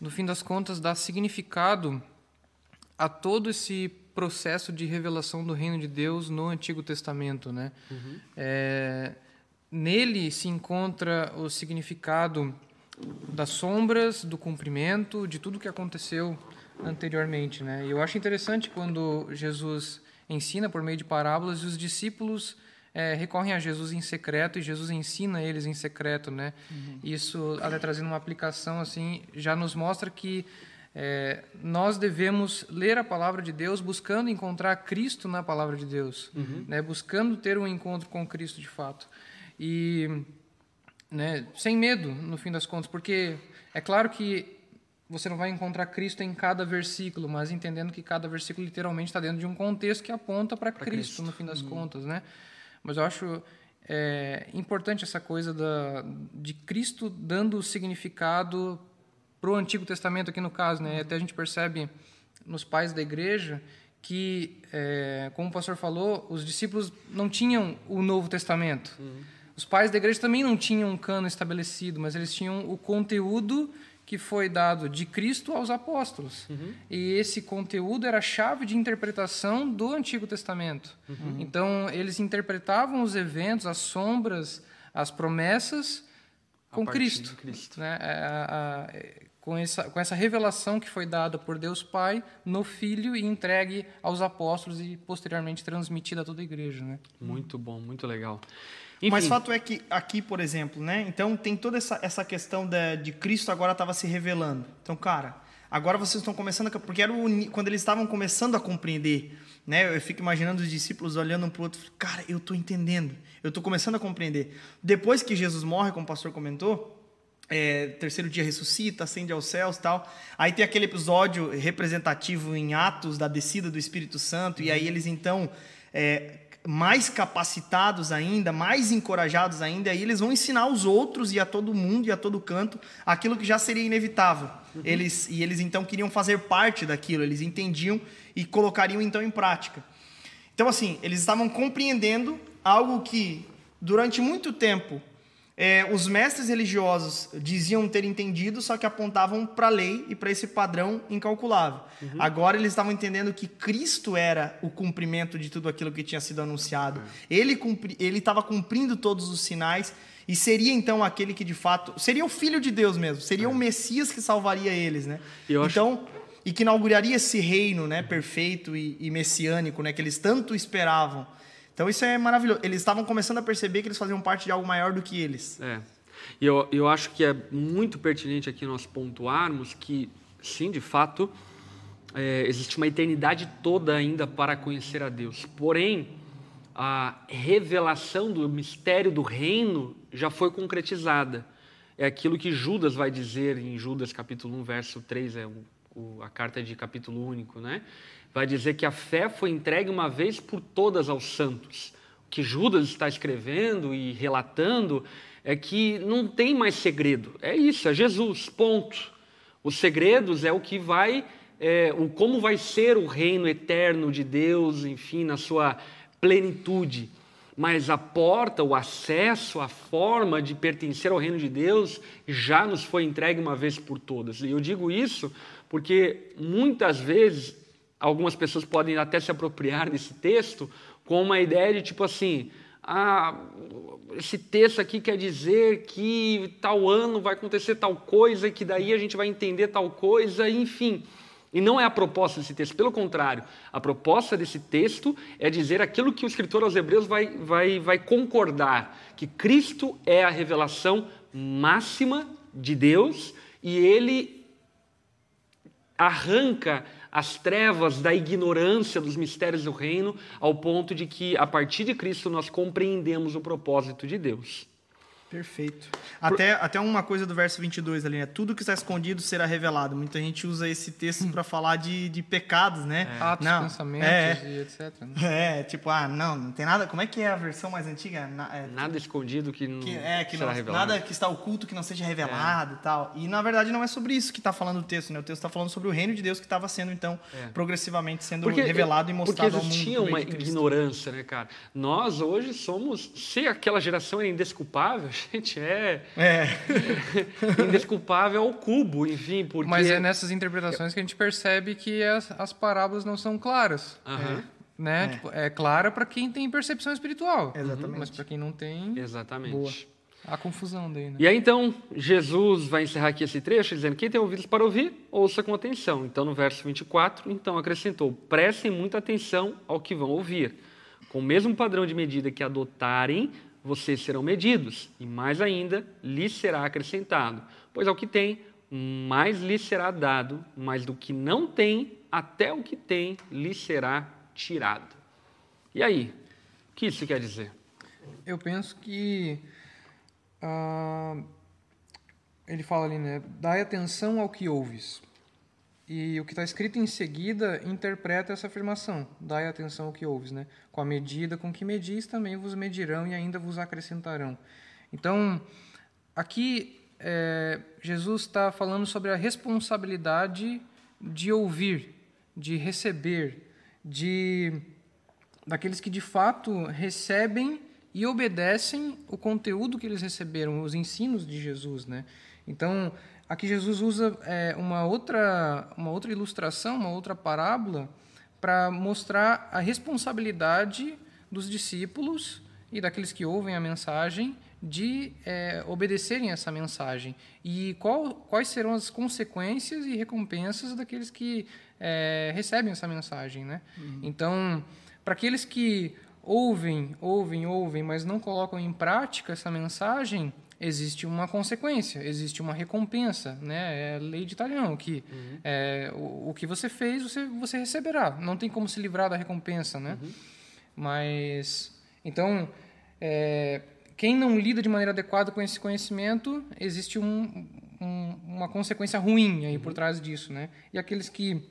no fim das contas, dá significado a todo esse processo de revelação do reino de Deus no Antigo Testamento, né? Uhum. É, nele se encontra o significado das sombras, do cumprimento, de tudo que aconteceu anteriormente, né? E eu acho interessante quando Jesus ensina por meio de parábolas e os discípulos é, recorrem a Jesus em secreto e Jesus ensina eles em secreto, né? Uhum. Isso, até trazendo uma aplicação assim, já nos mostra que é, nós devemos ler a palavra de Deus buscando encontrar Cristo na palavra de Deus, uhum. né, buscando ter um encontro com Cristo de fato. E né, sem medo, no fim das contas, porque é claro que você não vai encontrar Cristo em cada versículo, mas entendendo que cada versículo literalmente está dentro de um contexto que aponta para Cristo, Cristo, no fim das uhum. contas. Né? Mas eu acho é, importante essa coisa da, de Cristo dando significado para o Antigo Testamento aqui no caso, né? Até a gente percebe nos pais da igreja que, é, como o pastor falou, os discípulos não tinham o Novo Testamento. Uhum. Os pais da igreja também não tinham um cano estabelecido, mas eles tinham o conteúdo que foi dado de Cristo aos apóstolos. Uhum. E esse conteúdo era a chave de interpretação do Antigo Testamento. Uhum. Então, eles interpretavam os eventos, as sombras, as promessas com Cristo. Cristo. Né? A, a, com essa, com essa revelação que foi dada por Deus Pai no Filho e entregue aos apóstolos e posteriormente transmitida a toda a igreja. Né? Muito bom, muito legal. Enfim. Mas fato é que aqui, por exemplo, né? Então tem toda essa, essa questão de, de Cristo agora estava se revelando. Então, cara, agora vocês estão começando a, porque era o, quando eles estavam começando a compreender, né? Eu fico imaginando os discípulos olhando um para o outro, cara, eu estou entendendo, eu estou começando a compreender. Depois que Jesus morre, como o pastor comentou, é, terceiro dia ressuscita, ascende aos céus tal. Aí tem aquele episódio representativo em Atos da descida do Espírito Santo, uhum. e aí eles então, é, mais capacitados ainda, mais encorajados ainda, aí eles vão ensinar aos outros e a todo mundo e a todo canto aquilo que já seria inevitável. Uhum. Eles, e eles então queriam fazer parte daquilo, eles entendiam e colocariam então em prática. Então, assim, eles estavam compreendendo algo que durante muito tempo é, os mestres religiosos diziam ter entendido, só que apontavam para a lei e para esse padrão incalculável. Uhum. Agora eles estavam entendendo que Cristo era o cumprimento de tudo aquilo que tinha sido anunciado. Uhum. Ele cumpri, ele estava cumprindo todos os sinais e seria então aquele que de fato seria o filho de Deus mesmo, seria uhum. o Messias que salvaria eles, né? então acho... e que inauguraria esse reino, né, perfeito e, e messiânico, né, que eles tanto esperavam. Então isso é maravilhoso. Eles estavam começando a perceber que eles faziam parte de algo maior do que eles. É. E eu, eu acho que é muito pertinente aqui nós pontuarmos que, sim, de fato, é, existe uma eternidade toda ainda para conhecer a Deus. Porém, a revelação do mistério do reino já foi concretizada. É aquilo que Judas vai dizer em Judas capítulo 1, verso 3, é o, o, a carta de capítulo único, né? Vai dizer que a fé foi entregue uma vez por todas aos santos. O que Judas está escrevendo e relatando é que não tem mais segredo. É isso, é Jesus, ponto. Os segredos é o que vai, é, o como vai ser o reino eterno de Deus, enfim, na sua plenitude. Mas a porta, o acesso, a forma de pertencer ao reino de Deus já nos foi entregue uma vez por todas. E eu digo isso porque muitas vezes algumas pessoas podem até se apropriar desse texto com uma ideia de tipo assim, ah, esse texto aqui quer dizer que tal ano vai acontecer tal coisa, que daí a gente vai entender tal coisa, enfim. E não é a proposta desse texto, pelo contrário, a proposta desse texto é dizer aquilo que o escritor aos Hebreus vai, vai, vai concordar: que Cristo é a revelação máxima de Deus e ele arranca as trevas da ignorância dos mistérios do reino, ao ponto de que, a partir de Cristo, nós compreendemos o propósito de Deus. Perfeito. Até, até uma coisa do verso 22 ali, né? Tudo que está escondido será revelado. Muita gente usa esse texto para falar de, de pecados, né? É. Atos, não, pensamentos é, e etc. Né? É, tipo, ah, não, não tem nada... Como é que é a versão mais antiga? Na, é, nada escondido que não que, é, que será não, revelado. Nada que está oculto que não seja revelado é. e tal. E, na verdade, não é sobre isso que está falando o texto, né? O texto está falando sobre o reino de Deus que estava sendo, então, é. progressivamente sendo porque, revelado e mostrado ao mundo. Porque existia uma ignorância, né, cara? Nós, hoje, somos... Se aquela geração é indesculpável, gente, é, é. indesculpável ao cubo, enfim. Porque... Mas é nessas interpretações que a gente percebe que as, as parábolas não são claras. Uhum. Né? É. Tipo, é clara para quem tem percepção espiritual. Exatamente. Mas para quem não tem. Exatamente. Boa. A confusão daí, né? E aí então, Jesus vai encerrar aqui esse trecho dizendo: Quem tem ouvidos para ouvir, ouça com atenção. Então, no verso 24, então acrescentou: Prestem muita atenção ao que vão ouvir. Com o mesmo padrão de medida que adotarem, vocês serão medidos, e mais ainda lhes será acrescentado. Pois ao que tem, mais lhes será dado, mas do que não tem, até o que tem lhes será tirado. E aí? O que isso quer dizer? Eu penso que. Uh, ele fala ali, né? Dai atenção ao que ouves. E o que está escrito em seguida interpreta essa afirmação: dai atenção ao que ouves, né? Com a medida com que medis, também vos medirão e ainda vos acrescentarão. Então, aqui é, Jesus está falando sobre a responsabilidade de ouvir, de receber, de daqueles que de fato recebem e obedecem o conteúdo que eles receberam, os ensinos de Jesus, né? Então, Aqui Jesus usa é, uma, outra, uma outra ilustração, uma outra parábola, para mostrar a responsabilidade dos discípulos e daqueles que ouvem a mensagem de é, obedecerem essa mensagem e qual, quais serão as consequências e recompensas daqueles que é, recebem essa mensagem, né? Uhum. Então, para aqueles que ouvem, ouvem, ouvem, mas não colocam em prática essa mensagem, existe uma consequência, existe uma recompensa, né? É a lei de Italião, que uhum. é, o, o, que você fez, você, você receberá. Não tem como se livrar da recompensa, né? Uhum. Mas, então, é, quem não lida de maneira adequada com esse conhecimento, existe um, um, uma consequência ruim aí uhum. por trás disso, né? E aqueles que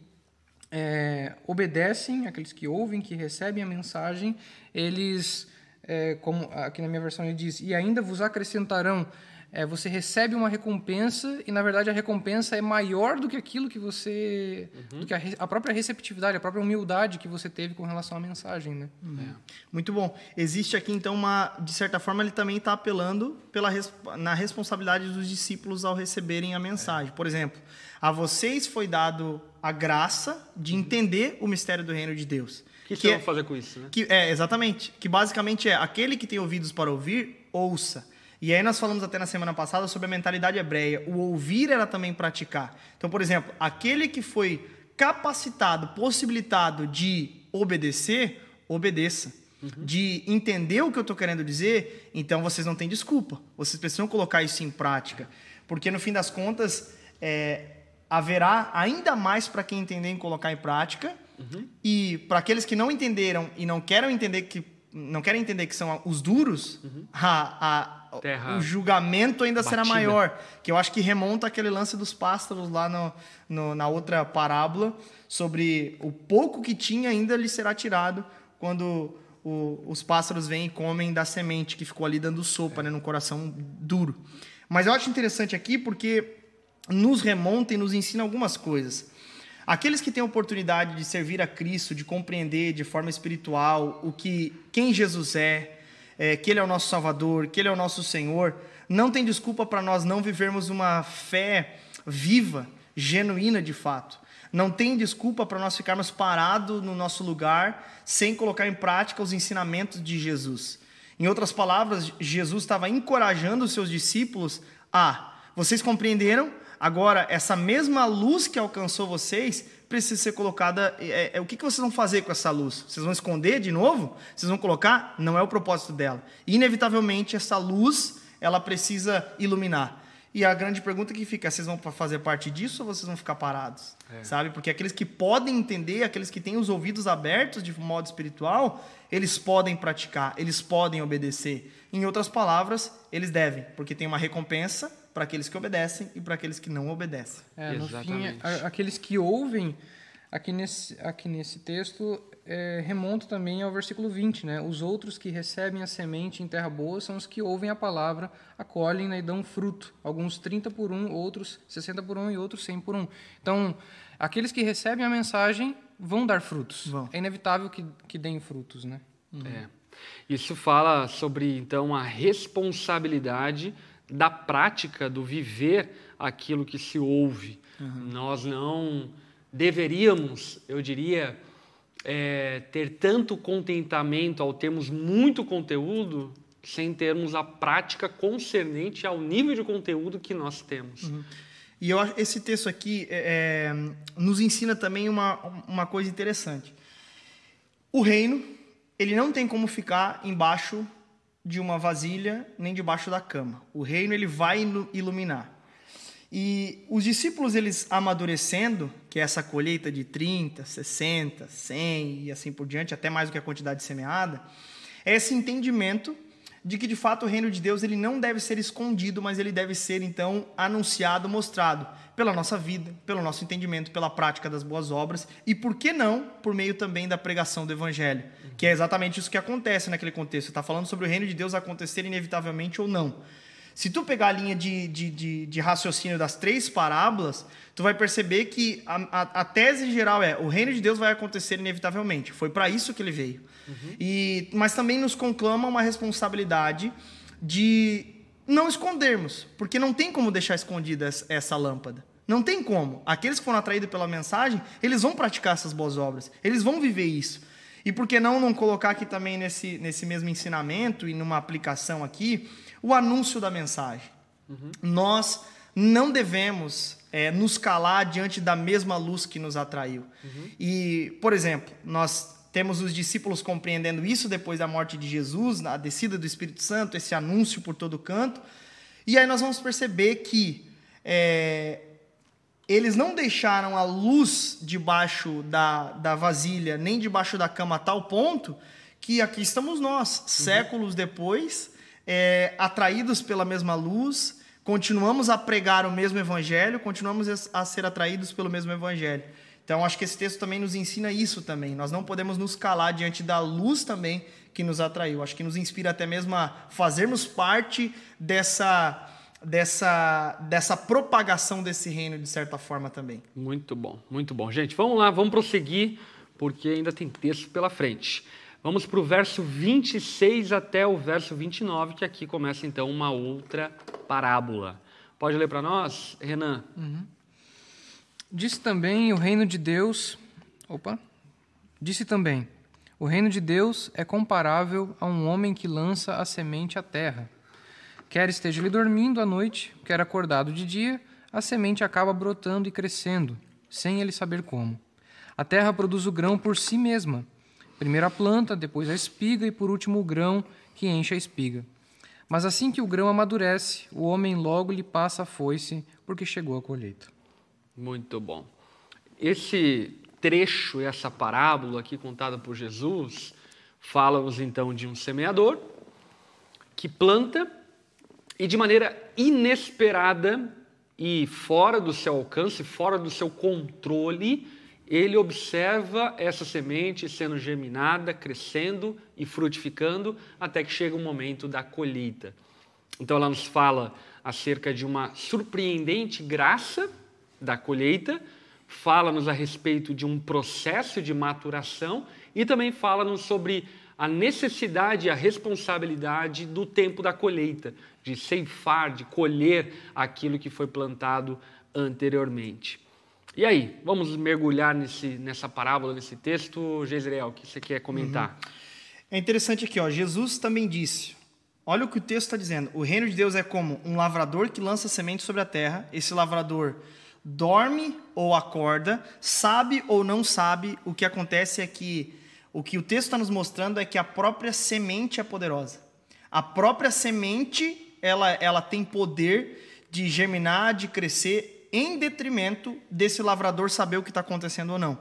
é, obedecem, aqueles que ouvem, que recebem a mensagem, eles é, como aqui na minha versão ele diz, e ainda vos acrescentarão. é, você recebe uma recompensa e, na verdade, a recompensa é maior do que aquilo que você. Uhum. do que a, a própria receptividade, a própria humildade que você teve com relação à mensagem, né? Muito bom. Existe aqui, então, uma. De certa forma, ele também está apelando pela, na responsabilidade dos discípulos ao receberem a mensagem. Por exemplo, a vocês foi dado a graça de entender o mistério do reino de Deus. O que, Que vocês é- fazer com isso, né? Que é, exatamente. Que basicamente é aquele que tem ouvidos para ouvir, ouça. E aí nós falamos até na semana passada sobre a mentalidade hebreia. O ouvir era também praticar. Então, por exemplo, aquele que foi capacitado, possibilitado de obedecer, obedeça. De entender o que eu estou querendo dizer, então vocês não têm desculpa. Vocês precisam colocar isso em prática. Porque no fim das contas, é, haverá ainda mais para quem entender em colocar em prática. E para aqueles que não entenderam e não querem entender que não querem entender que são os duros, a- a- Terra o julgamento ainda será batida. maior. Que eu acho que remonta aquele lance dos pássaros lá no, no- na outra parábola sobre o pouco que tinha ainda lhe será tirado quando o- os pássaros vêm e comem da semente que ficou ali dando sopa né, no coração duro. Mas eu acho interessante aqui porque nos remonta e nos ensina algumas coisas. Aqueles que têm a oportunidade de servir a Cristo, de compreender de forma espiritual o que quem Jesus é, é, que Ele é o nosso Salvador, que Ele é o nosso Senhor, não tem desculpa para nós não vivermos uma fé viva, genuína de fato. Não tem desculpa para nós ficarmos parados no nosso lugar sem colocar em prática os ensinamentos de Jesus. Em outras palavras, Jesus estava encorajando os seus discípulos a: vocês compreenderam? Agora, essa mesma luz que alcançou vocês precisa ser colocada. é, é, o que, que vocês vão fazer com essa luz? Vocês vão esconder de novo? Vocês vão colocar? Não é o propósito dela. Inevitavelmente, essa luz ela precisa iluminar. E a grande pergunta que fica: vocês vão fazer parte disso ou vocês vão ficar parados? Sabe? Porque aqueles que podem entender, aqueles que têm os ouvidos abertos de modo espiritual, eles podem praticar, eles podem obedecer. Em outras palavras, eles devem, porque tem uma recompensa para aqueles que obedecem e para aqueles que não obedecem. É, no fim, Exatamente. a- aqueles que ouvem, aqui nesse, aqui nesse texto, é, remonta também ao versículo 20, né? Os outros que recebem a semente em terra boa são os que ouvem a palavra, acolhem né, e dão fruto. Alguns 30 por um, outros 60 por um e outros 100 por um. Então, aqueles que recebem a mensagem vão dar frutos. Vão. É inevitável que, que deem frutos, né? É. Isso fala sobre, então, a responsabilidade da prática do viver aquilo que se ouve. Nós não deveríamos, eu diria, é, ter tanto contentamento ao termos muito conteúdo sem termos a prática concernente ao nível de conteúdo que nós temos. E eu esse texto aqui é, é, nos ensina também uma, uma coisa interessante. O reino, ele não tem como ficar embaixo de uma vasilha nem debaixo da cama. O reino ele vai ilu- iluminar. E os discípulos eles amadurecendo, que é essa colheita de 30, 60, 100 e assim por diante, até mais do que a quantidade semeada, é esse entendimento de que de fato o reino de Deus ele não deve ser escondido, mas ele deve ser então anunciado, mostrado pela nossa vida, pelo nosso entendimento, pela prática das boas obras e por que não por meio também da pregação do evangelho, que é exatamente isso que acontece naquele contexto. Está falando sobre o reino de Deus acontecer inevitavelmente ou não. Se tu pegar a linha de, de, de, de raciocínio das três parábolas, tu vai perceber que a, a, a tese geral é o reino de Deus vai acontecer inevitavelmente. Foi para isso que ele veio. E, mas também nos conclama uma responsabilidade de não escondermos, porque não tem como deixar escondida essa- essa lâmpada. Não tem como. Aqueles que foram atraídos pela mensagem, eles vão praticar essas boas obras. Eles vão viver isso. E por que não não colocar aqui também nesse, nesse mesmo ensinamento e numa aplicação aqui o anúncio da mensagem? Nós não devemos é, nos calar diante da mesma luz que nos atraiu. E, por exemplo, nós temos os discípulos compreendendo isso depois da morte de Jesus, a descida do Espírito Santo, esse anúncio por todo canto. E aí nós vamos perceber que é, eles não deixaram a luz debaixo da, da vasilha, nem debaixo da cama a tal ponto que aqui estamos nós, séculos depois, é, atraídos pela mesma luz, continuamos a pregar o mesmo evangelho, continuamos a ser atraídos pelo mesmo evangelho. Então, acho que esse texto também nos ensina isso também. Nós não podemos nos calar diante da luz também que nos atraiu. Acho que nos inspira até mesmo a fazermos parte dessa dessa, dessa propagação desse reino de certa forma também. Muito bom, muito bom. Gente, vamos lá, vamos prosseguir, porque ainda tem texto pela frente. Vamos para o verso 26 até o verso 29, que aqui começa então uma outra parábola. Pode ler para nós, Renan? Uhum. Disse também o reino de Deus. Opa! Disse também: O reino de Deus é comparável a um homem que lança a semente à terra. Quer esteja ele dormindo à noite, quer acordado de dia, a semente acaba brotando e crescendo, sem ele saber como. A terra produz o grão por si mesma Primeiro a planta, depois a espiga e por último o grão que enche a espiga. Mas assim que o grão amadurece, o homem logo lhe passa a foice, porque chegou a colheita. Muito bom. Esse trecho, essa parábola aqui contada por Jesus, fala-nos então de um semeador que planta e de maneira inesperada e fora do seu alcance, fora do seu controle, ele observa essa semente sendo germinada, crescendo e frutificando até que chega o momento da colheita. Então ela nos fala acerca de uma surpreendente graça da colheita, fala-nos a respeito de um processo de maturação e também fala-nos sobre a necessidade e a responsabilidade do tempo da colheita, de ceifar, de colher aquilo que foi plantado anteriormente. E aí, vamos mergulhar nesse, nessa parábola, nesse texto, Jezreel, que você quer comentar? Uhum. É interessante aqui, ó, Jesus também disse, olha o que o texto está dizendo, o reino de Deus é como um lavrador que lança semente sobre a terra, esse lavrador dorme ou acorda, sabe ou não sabe, o que acontece é que o que o texto está nos mostrando é que a própria semente é poderosa. A própria semente, ela, ela tem poder de germinar, de crescer em detrimento desse lavrador saber o que está acontecendo ou não.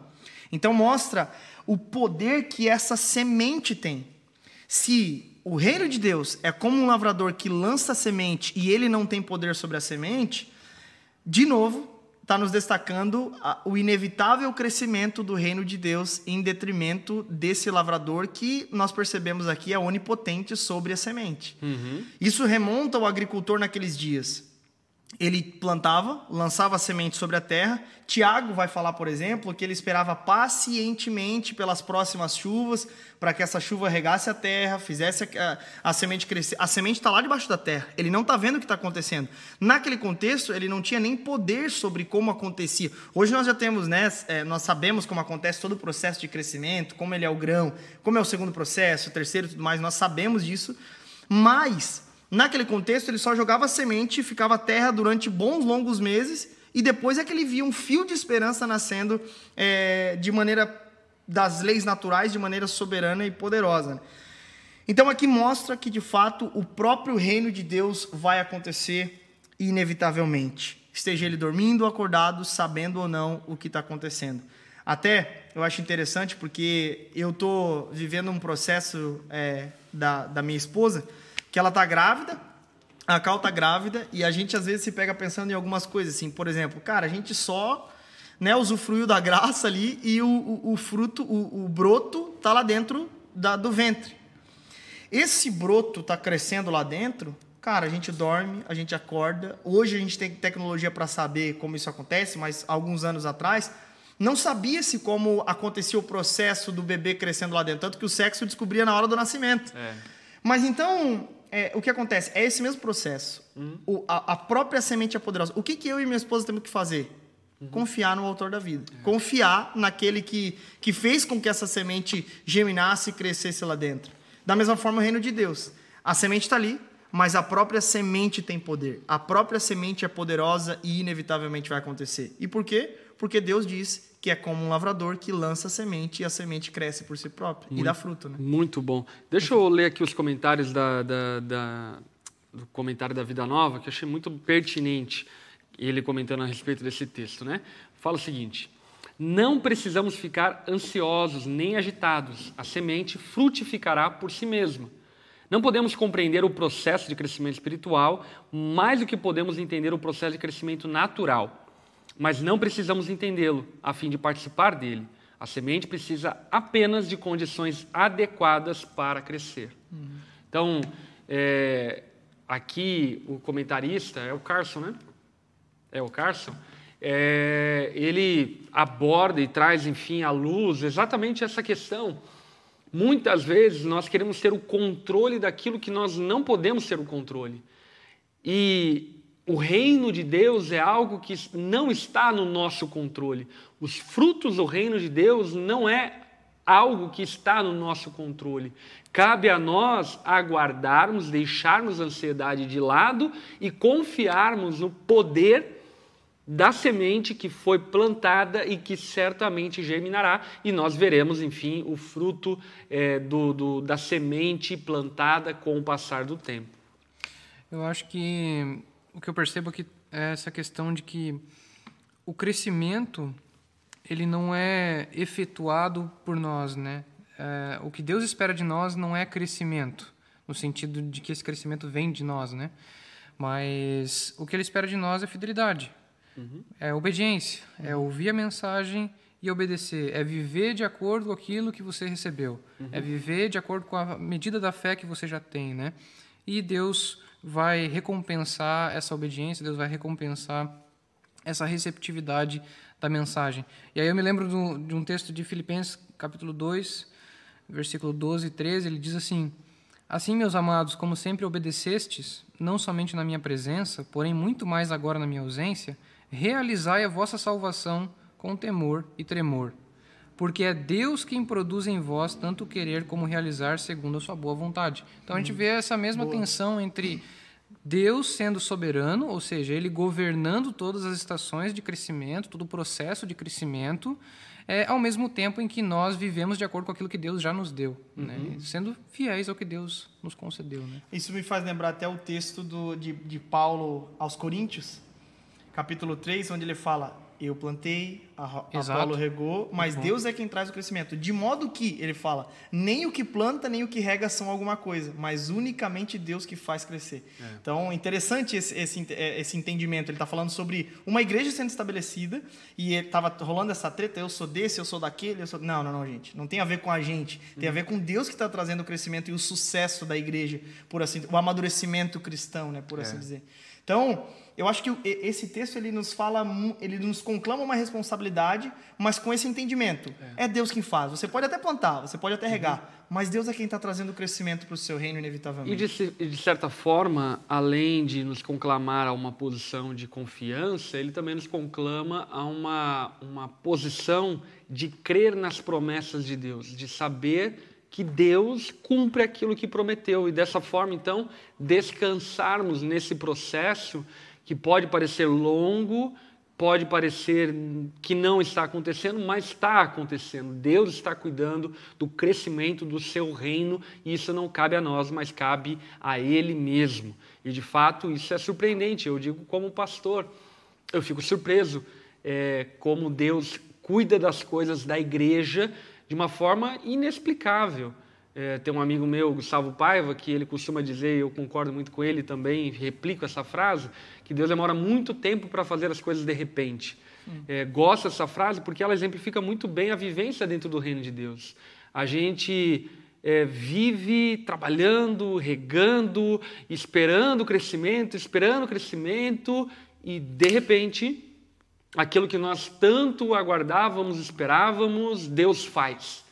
Então mostra o poder que essa semente tem. Se o reino de Deus é como um lavrador que lança a semente e ele não tem poder sobre a semente, de novo, está nos destacando o inevitável crescimento do reino de Deus em detrimento desse lavrador que nós percebemos aqui é onipotente sobre a semente. Uhum. Isso remonta ao agricultor naqueles dias ele plantava, lançava a semente sobre a terra. Tiago vai falar, por exemplo, que ele esperava pacientemente pelas próximas chuvas, para que essa chuva regasse a terra, fizesse a, a semente crescer. A semente está lá debaixo da terra, ele não está vendo o que está acontecendo. Naquele contexto, ele não tinha nem poder sobre como acontecia. Hoje nós já temos, né, é, nós sabemos como acontece todo o processo de crescimento, como ele é o grão, como é o segundo processo, o terceiro tudo mais, nós sabemos disso, mas Naquele contexto, ele só jogava semente, ficava terra durante bons longos meses, e depois é que ele via um fio de esperança nascendo é, de maneira das leis naturais, de maneira soberana e poderosa. Então aqui mostra que de fato o próprio reino de Deus vai acontecer inevitavelmente. Esteja ele dormindo acordado, sabendo ou não o que está acontecendo. Até eu acho interessante porque eu estou vivendo um processo é, da, da minha esposa que ela tá grávida, a Cal tá grávida, e a gente às vezes se pega pensando em algumas coisas, assim, por exemplo, cara, a gente só né, usufruiu da graça ali e o, o, o fruto, o, o, broto tá lá dentro da, do ventre. Esse broto tá crescendo lá dentro, cara, a gente dorme, a gente acorda. Hoje a gente tem tecnologia para saber como isso acontece, mas alguns anos atrás não sabia-se como acontecia o processo do bebê crescendo lá dentro, tanto que o sexo descobria na hora do nascimento. É. Mas então, é, o que acontece? É esse mesmo processo. Uhum. O, a, a, própria semente é poderosa. O que, que eu e minha esposa temos que fazer? Uhum. Confiar no autor da vida. É. Confiar naquele que, que fez com que essa semente germinasse e crescesse lá dentro. Da mesma forma, o reino de Deus. A semente está ali, mas a própria semente tem poder. A própria semente é poderosa e inevitavelmente vai acontecer. E por quê? Porque Deus diz que é como um lavrador que lança a semente e a semente cresce por si própria muito, e dá fruto. Né? Muito bom. Deixa eu ler aqui os comentários da, da, da, do comentário da Vida Nova, que eu achei muito pertinente ele comentando a respeito desse texto. Né? Fala o seguinte: Não precisamos ficar ansiosos nem agitados, a semente frutificará por si mesma. Não podemos compreender o processo de crescimento espiritual mais do que podemos entender o processo de crescimento natural mas não precisamos entendê-lo a fim de participar dele. A semente precisa apenas de condições adequadas para crescer. Uhum. Então, é, aqui o comentarista é o Carson, né? É o Carson. É, ele aborda e traz, enfim, à luz exatamente essa questão. Muitas vezes nós queremos ter o controle daquilo que nós não podemos ter o controle. E o reino de Deus é algo que não está no nosso controle. Os frutos do reino de Deus não é algo que está no nosso controle. Cabe a nós aguardarmos, deixarmos a ansiedade de lado e confiarmos no poder da semente que foi plantada e que certamente germinará, e nós veremos, enfim, o fruto é, do, do, da semente plantada com o passar do tempo. Eu acho que o que eu percebo aqui é essa questão de que o crescimento ele não é efetuado por nós, né? É, o que Deus espera de nós não é crescimento, no sentido de que esse crescimento vem de nós, né? Mas o que Ele espera de nós é fidelidade, uhum. é obediência, uhum. é ouvir a mensagem e obedecer, é viver de acordo com aquilo que você recebeu, uhum. é viver de acordo com a medida da fé que você já tem, né? E Deus vai recompensar essa obediência, Deus vai recompensar essa receptividade da mensagem. E aí eu me lembro de um texto de Filipenses, capítulo 2, versículo 12 e 13, ele diz assim: Assim, meus amados, como sempre obedecestes, não somente na minha presença, porém muito mais agora na minha ausência, realizai a vossa salvação com temor e tremor. Porque é Deus quem produz em vós tanto querer como realizar segundo a sua boa vontade. Então a gente vê essa mesma boa. tensão entre Deus sendo soberano, ou seja, ele governando todas as estações de crescimento, todo o processo de crescimento, é, ao mesmo tempo em que nós vivemos de acordo com aquilo que Deus já nos deu, uhum. né? sendo fiéis ao que Deus nos concedeu. Né? Isso me faz lembrar até o texto do, de, de Paulo aos Coríntios, capítulo 3, onde ele fala: eu plantei, a Exato. Apolo regou, mas uhum. Deus é quem traz o crescimento. De modo que, ele fala, nem o que planta, nem o que rega são alguma coisa, mas unicamente Deus que faz crescer. É. Então, interessante esse, esse, é, esse entendimento. Ele está falando sobre uma igreja sendo estabelecida e estava rolando essa treta, eu sou desse, eu sou daquele, eu sou... Não, não, não, gente. Não tem a ver com a gente. Tem uhum. a ver com Deus que está trazendo o crescimento e o sucesso da igreja, por assim, o amadurecimento cristão, né, por assim é. dizer. Então, eu acho que esse texto ele nos fala, ele nos conclama uma responsabilidade, mas com esse entendimento. É, é Deus quem faz. Você pode até plantar, você pode até regar, uhum. mas Deus é quem está trazendo o crescimento para o seu reino, inevitavelmente. E de, de, certa forma, além de nos conclamar a uma posição de confiança, ele também nos conclama a uma, uma posição de crer nas promessas de Deus, de saber que Deus cumpre aquilo que prometeu e dessa forma, então, descansarmos nesse processo que pode parecer longo, pode parecer que não está acontecendo, mas está acontecendo. Deus está cuidando do crescimento do seu reino e isso não cabe a nós, mas cabe a Ele mesmo. E de fato isso é surpreendente. Eu digo como pastor, eu fico surpreso é, como Deus cuida das coisas da igreja de uma forma inexplicável. É, tem um amigo meu, Gustavo Paiva, que ele costuma dizer, e eu concordo muito com ele também, replico essa frase, que Deus demora muito tempo para fazer as coisas de repente. É, gosto dessa frase porque ela exemplifica muito bem a vivência dentro do reino de Deus. A gente é, vive trabalhando, regando, esperando o crescimento, esperando o crescimento, e de repente, aquilo que nós tanto aguardávamos, esperávamos, Deus faz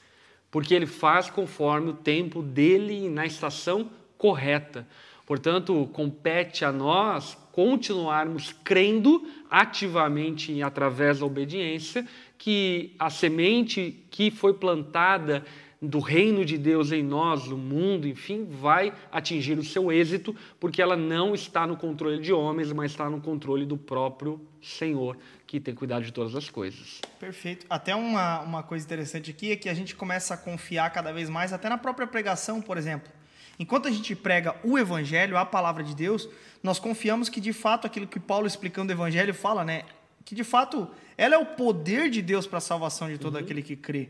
porque ele faz conforme o tempo dele na estação correta. Portanto, compete a nós continuarmos crendo ativamente através da obediência que a semente que foi plantada do reino de Deus em nós, no mundo, enfim, vai atingir o seu êxito, porque ela não está no controle de homens, mas está no controle do próprio Senhor, que tem cuidado de todas as coisas. Perfeito. Até uma, uma coisa interessante aqui é que a gente começa a confiar cada vez mais, até na própria pregação, por exemplo. Enquanto a gente prega o Evangelho, a palavra de Deus, nós confiamos que de fato aquilo que Paulo explicando o Evangelho fala, né? Que de fato ela é o poder de Deus para a salvação de todo uhum. aquele que crê.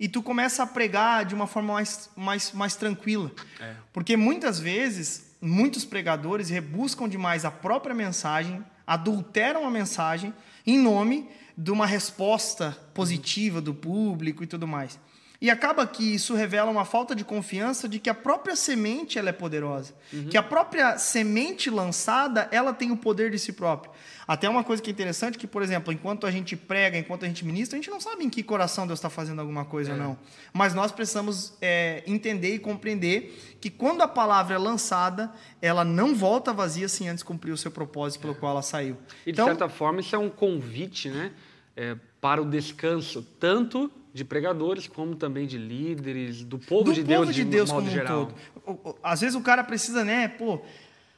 E tu começa a pregar de uma forma mais, mais, mais tranquila. É. Porque muitas vezes, muitos pregadores rebuscam demais a própria mensagem, adulteram a mensagem em nome de uma resposta positiva do público e tudo mais. E acaba que isso revela uma falta de confiança de que a própria semente ela é poderosa, uhum. que a própria semente lançada ela tem o poder de si própria. Até uma coisa que é interessante que, por exemplo, enquanto a gente prega, enquanto a gente ministra, a gente não sabe em que coração Deus está fazendo alguma coisa é. ou não. Mas nós precisamos é, entender e compreender que quando a palavra é lançada, ela não volta vazia sem antes cumprir o seu propósito pelo é. qual ela saiu. E de então, certa forma isso é um convite, né, é, para o descanso tanto de pregadores, como também de líderes, do povo do de Deus, povo de, Deus modo como geral. Um todo. Às vezes o cara precisa, né, pô,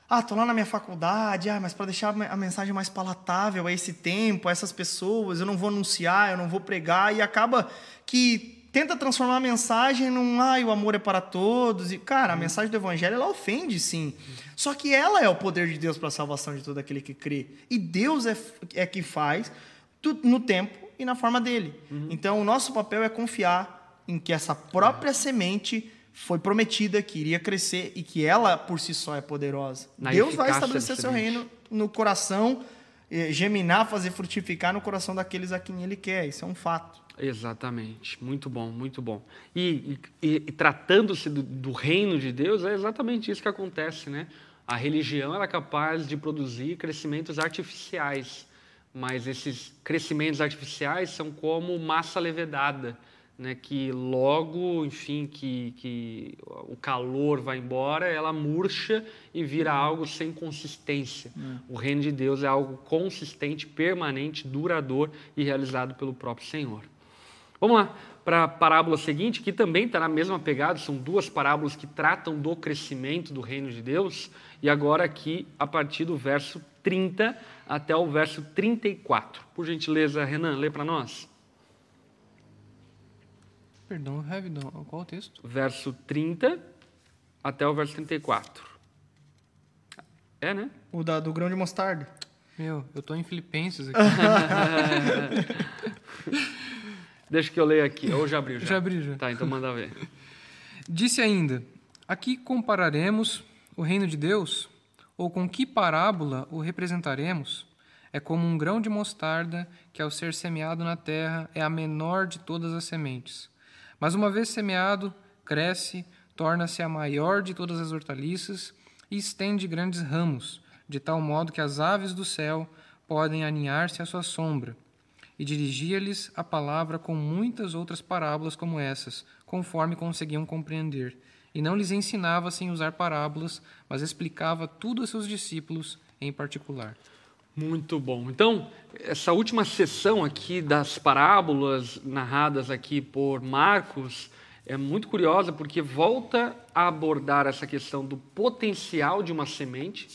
ah, tô lá na minha faculdade, ah, mas para deixar a mensagem mais palatável a esse tempo, a essas pessoas, eu não vou anunciar, eu não vou pregar, e acaba que tenta transformar a mensagem num, ah, o amor é para todos, e cara, a mensagem do evangelho, ela ofende sim, só que ela é o poder de Deus para a salvação de todo aquele que crê, e Deus é, é que faz no tempo e na forma dele. Uhum. Então, o nosso papel é confiar em que essa própria uhum. semente foi prometida, que iria crescer e que ela por si só é poderosa. Na Deus vai estabelecer seu reino no coração, eh, geminar, fazer frutificar no coração daqueles a quem ele quer. Isso é um fato. Exatamente, muito bom, muito bom. E, e, e tratando-se do, do, reino de Deus, é exatamente isso que acontece, né? A religião é capaz de produzir crescimentos artificiais mas esses crescimentos artificiais são como massa levedada, né, que logo, enfim, que, que o calor vai embora, ela murcha e vira algo sem consistência. É. O reino de Deus é algo consistente, permanente, duradouro e realizado pelo próprio Senhor. Vamos lá para a parábola seguinte, que também está na mesma pegada, são duas parábolas que tratam do crescimento do reino de Deus, e agora aqui a partir do verso 30 até o verso 34. Por gentileza, Renan, lê para nós. Perdão, rapidão, qual o texto? Verso 30 até o verso 34. É, né? O da, do grão de mostarda. Meu, eu estou em Filipenses aqui. Deixa que eu leia aqui. Ou já abriu já? Já abri, já. Tá, então manda ver. Disse ainda, aqui compararemos o reino de Deus ou com que parábola o representaremos? É como um grão de mostarda que, ao ser semeado na terra, é a menor de todas as sementes. Mas, uma vez semeado, cresce, torna-se a maior de todas as hortaliças e estende grandes ramos, de tal modo que as aves do céu podem aninhar-se à sua sombra. E dirigia-lhes a palavra com muitas outras parábolas como essas, conforme conseguiam compreender e não lhes ensinava sem usar parábolas, mas explicava tudo a seus discípulos em particular. Muito bom. Então, essa última sessão aqui das parábolas narradas aqui por Marcos é muito curiosa porque volta a abordar essa questão do potencial de uma semente,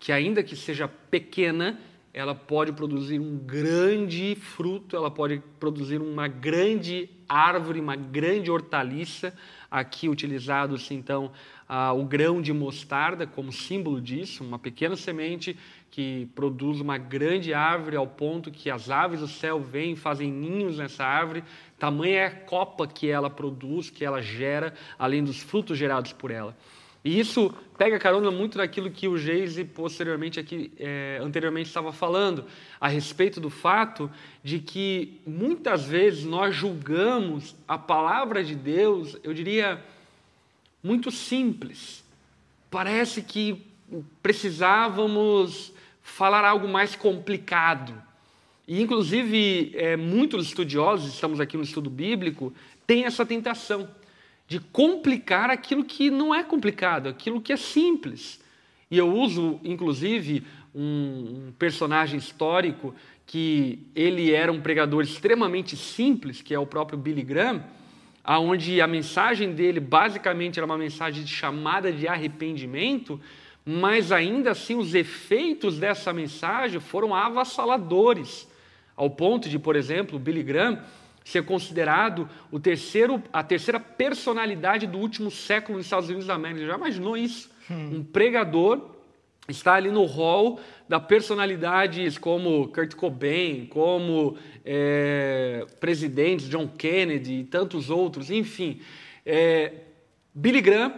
que ainda que seja pequena, ela pode produzir um grande fruto, ela pode produzir uma grande árvore, uma grande hortaliça. Aqui utilizado-se então o grão de mostarda como símbolo disso, uma pequena semente que produz uma grande árvore ao ponto que as aves do céu vêm e fazem ninhos nessa árvore. Tamanha é a copa que ela produz, que ela gera, além dos frutos gerados por ela. E isso pega carona muito naquilo que o Geise posteriormente aqui, é, anteriormente estava falando, a respeito do fato de que muitas vezes nós julgamos a palavra de Deus, eu diria, muito simples. Parece que precisávamos falar algo mais complicado. E, inclusive, é, muitos estudiosos, estamos aqui no estudo bíblico, têm essa tentação de complicar aquilo que não é complicado, aquilo que é simples. E eu uso, inclusive, um, personagem histórico que ele era um pregador extremamente simples, que é o próprio Billy Graham, aonde a mensagem dele basicamente era uma mensagem de chamada de arrependimento, mas ainda assim os efeitos dessa mensagem foram avassaladores, ao ponto de, por exemplo, Billy Graham ser considerado o terceiro, a terceira personalidade do último século nos Estados Unidos da América. Já imaginou isso? Hum. Um pregador está ali no hall da personalidades como Kurt Cobain, como é, presidentes John Kennedy e tantos outros, enfim. É, Billy Graham,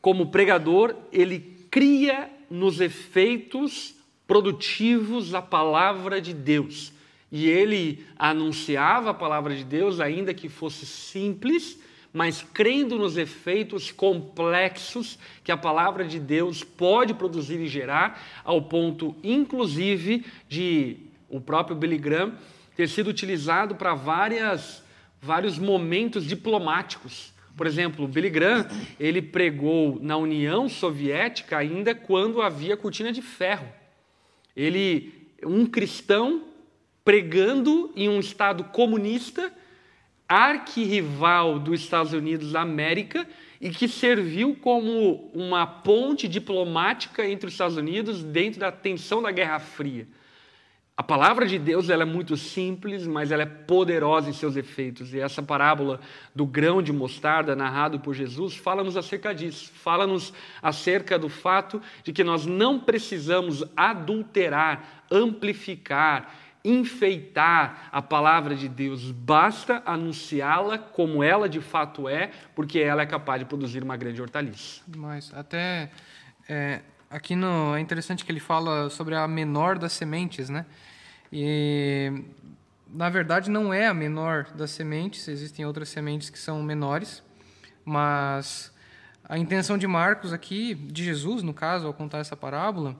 como pregador, ele cria nos efeitos produtivos a palavra de Deus. E ele anunciava a palavra de Deus, ainda que fosse simples, mas crendo nos efeitos complexos que a palavra de Deus pode produzir e gerar, ao ponto, inclusive, de o próprio Billy Graham ter sido utilizado para várias, vários momentos diplomáticos. Por exemplo, Billy Graham, ele pregou na União Soviética ainda quando havia cortina de ferro. Ele, um cristão pregando em um estado comunista, arquirrival dos Estados Unidos da América e que serviu como uma ponte diplomática entre os Estados Unidos dentro da tensão da Guerra Fria. A palavra de Deus ela é muito simples, mas ela é poderosa em seus efeitos. E essa parábola do grão de mostarda, narrado por Jesus, fala-nos acerca disso. Fala-nos acerca do fato de que nós não precisamos adulterar, amplificar, enfeitar a palavra de Deus, basta anunciá-la como ela de fato é, porque ela é capaz de produzir uma grande hortaliça. Mas até é, aqui no, é interessante que ele fala sobre a menor das sementes, né? E na verdade não é a menor das sementes, existem outras sementes que são menores, mas a intenção de Marcos aqui, de Jesus no caso, ao contar essa parábola,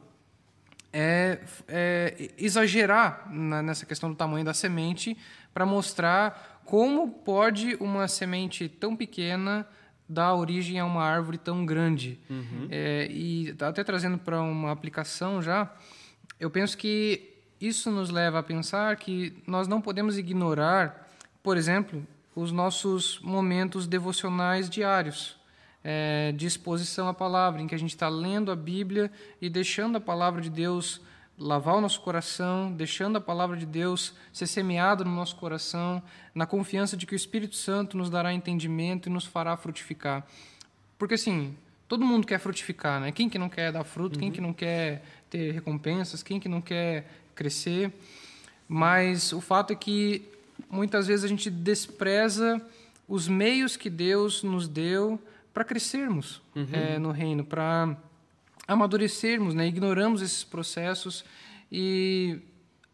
é, é exagerar na, nessa questão do tamanho da semente para mostrar como pode uma semente tão pequena dar origem a uma árvore tão grande. Uhum. É, e até trazendo para uma aplicação já, eu penso que isso nos leva a pensar que nós não podemos ignorar, por exemplo, os nossos momentos devocionais diários, é, de exposição à palavra, em que a gente está lendo a Bíblia e deixando a palavra de Deus lavar o nosso coração, deixando a palavra de Deus ser semeada no nosso coração, na confiança de que o Espírito Santo nos dará entendimento e nos fará frutificar. Porque assim, todo mundo quer frutificar, né? Quem que não quer dar fruto? Uhum. Quem que não quer ter recompensas? Quem que não quer crescer, mas o fato é que muitas vezes a gente despreza os meios que Deus nos deu para crescermos uhum. é, no reino, para amadurecermos, né? ignoramos esses processos e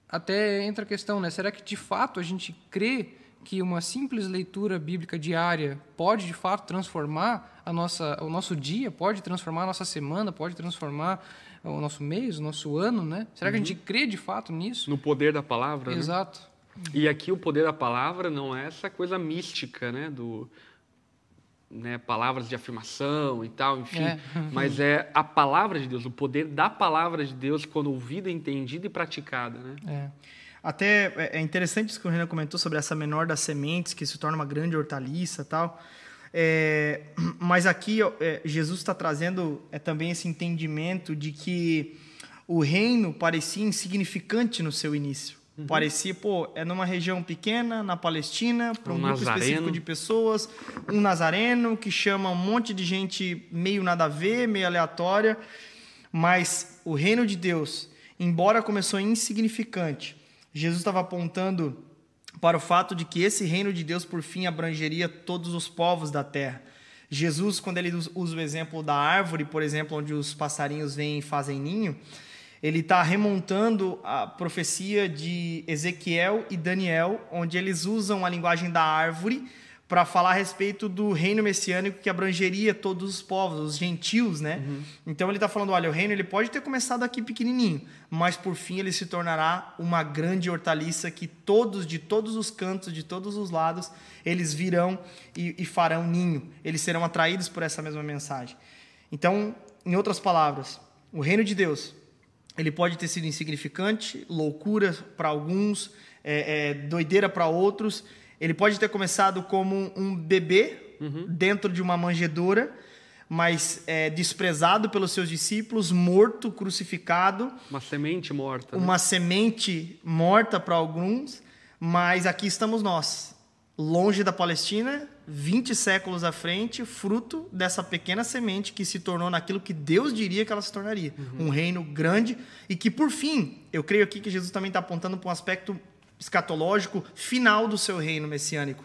até entra a questão, né? será que de fato a gente crê que uma simples leitura bíblica diária pode de fato transformar a nossa, o nosso dia, pode transformar a nossa semana, pode transformar o nosso mês, o nosso ano, né? Será que a gente uhum. crê de fato nisso? No poder da palavra. Né? Exato. Né? E aqui o poder da palavra não é essa coisa mística, né? Do, né, palavras de afirmação e tal, enfim, é. mas é a palavra de Deus, o poder da palavra de Deus quando ouvida, entendida e praticada, né? É. Até é, é interessante isso que o Renan comentou sobre essa menor das sementes que se torna uma grande hortaliça, tal. É, mas aqui é, Jesus está trazendo é, também esse entendimento de que o reino parecia insignificante no seu início. Uhum. Parecia, pô, é numa região pequena, na Palestina, para um, um grupo nazareno. específico de pessoas, um nazareno que chama um monte de gente meio nada a ver, meio aleatória. Mas o reino de Deus, embora começou insignificante, Jesus estava apontando para o fato de que esse reino de Deus, por fim, abrangeria todos os povos da terra. Jesus, quando ele usa o exemplo da árvore, por exemplo, onde os passarinhos vêm e fazem ninho, ele está remontando a profecia de Ezequiel e Daniel, onde eles usam a linguagem da árvore para falar a respeito do reino messiânico que abrangeria todos os povos, os gentios, né? Uhum. Então ele está falando, olha, o reino ele pode ter começado aqui pequenininho, mas por fim ele se tornará uma grande hortaliça que todos, de todos os cantos, de todos os lados, eles virão e, e farão ninho. Eles serão atraídos por essa mesma mensagem. Então, em outras palavras, o reino de Deus, ele pode ter sido insignificante, loucura para alguns, é, é, doideira para outros, ele pode ter começado como um bebê uhum. dentro de uma manjedoura, mas é, desprezado pelos seus discípulos, morto, crucificado. Uma semente morta. Né? Uma semente morta para alguns, mas aqui estamos nós, longe da Palestina, 20 séculos à frente, fruto dessa pequena semente que se tornou naquilo que Deus diria que ela se tornaria. Uhum. Um reino grande e que, por fim, eu creio aqui que Jesus também está apontando para um aspecto escatológico final do seu reino messiânico.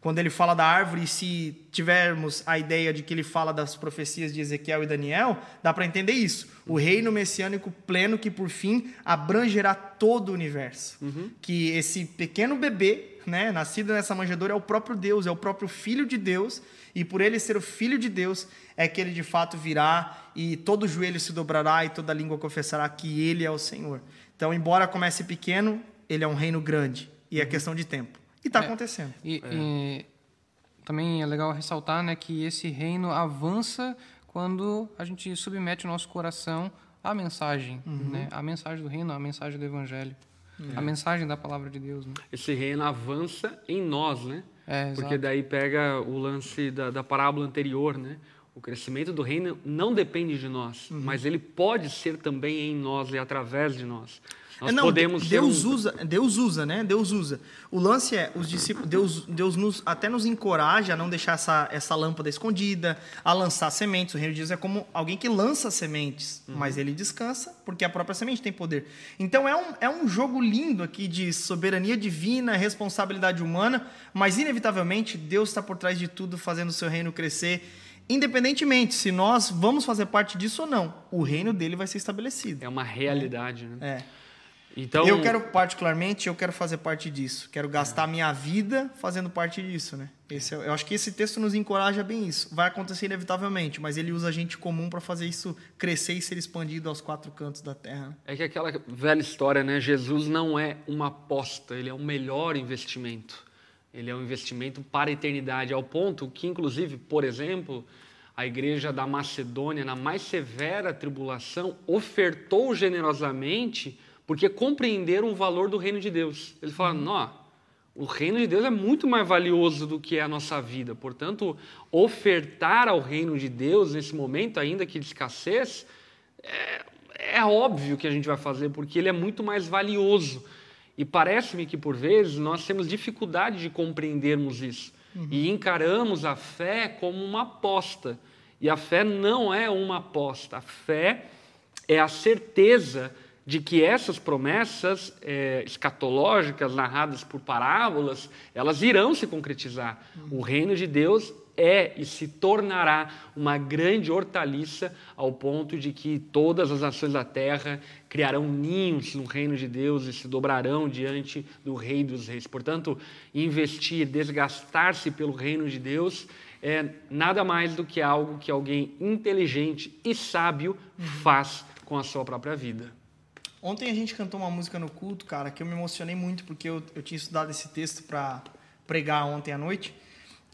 Quando ele fala da árvore, se tivermos a ideia de que ele fala das profecias de Ezequiel e Daniel, dá para entender isso. O reino messiânico pleno que por fim abrangerá todo o universo. Que esse pequeno bebê, né, nascido nessa manjedoura é o próprio Deus, é o próprio filho de Deus, e por ele ser o filho de Deus, é que ele de fato virá e todo joelho se dobrará e toda língua confessará que ele é o Senhor. Então, embora comece pequeno, ele é um reino grande e é questão de tempo. E está É. acontecendo. E, e também é legal ressaltar né, que esse reino avança quando a gente submete o nosso coração à mensagem, Uhum. né? A mensagem do reino, a mensagem do evangelho, É. a mensagem da palavra de Deus, né? Esse reino avança em nós, né? É, Porque daí pega o lance da, da parábola anterior, né? O crescimento do reino não depende de nós, Uhum. mas ele pode ser também em nós e através de nós. Nós É, não, podemos Deus um- usa, Deus usa, né? Deus usa. O lance é, os discípulos, Deus, Deus nos, até nos encoraja a não deixar essa, essa lâmpada escondida, a lançar sementes. O reino de Deus é como alguém que lança sementes, Uhum. mas ele descansa porque a própria semente tem poder. Então é um, é um jogo lindo aqui de soberania divina, responsabilidade humana, mas inevitavelmente Deus está por trás de tudo, fazendo o seu reino crescer. Independentemente se nós vamos fazer parte disso ou não, o reino dele vai ser estabelecido. É uma realidade, né? É. Então, Eu quero, particularmente, eu quero fazer parte disso. Quero gastar minha vida fazendo parte disso, né? Esse, é- eu acho que esse texto nos encoraja bem isso. Vai acontecer inevitavelmente, mas ele usa gente comum para fazer isso crescer e ser expandido aos quatro cantos da terra. né? É que aquela velha história, né? Jesus não é uma aposta, ele é o melhor investimento. Ele é um investimento para a eternidade, ao ponto que, inclusive, por exemplo, a igreja da Macedônia, na mais severa tribulação, ofertou generosamente porque compreenderam o valor do reino de Deus. Eles falaram, não, o reino de Deus é muito mais valioso do que é a nossa vida. Portanto, ofertar ao reino de Deus nesse momento, ainda que de escassez, é, é óbvio que a gente vai fazer, porque ele é muito mais valioso. E parece-me que, por vezes, nós temos dificuldade de compreendermos isso. E encaramos a fé como uma aposta. E a fé não é uma aposta. A fé é a certeza de que essas promessas é, escatológicas narradas por parábolas, elas irão se concretizar. O reino de Deus é e se tornará uma grande hortaliça ao ponto de que todas as nações da terra criarão ninhos no reino de Deus e se dobrarão diante do Rei dos Reis. Portanto, investir, desgastar-se pelo reino de Deus é nada mais do que algo que alguém inteligente e sábio faz com a sua própria vida. Ontem a gente cantou uma música no culto, cara, que eu me emocionei muito porque eu, eu tinha estudado esse texto para pregar ontem à noite.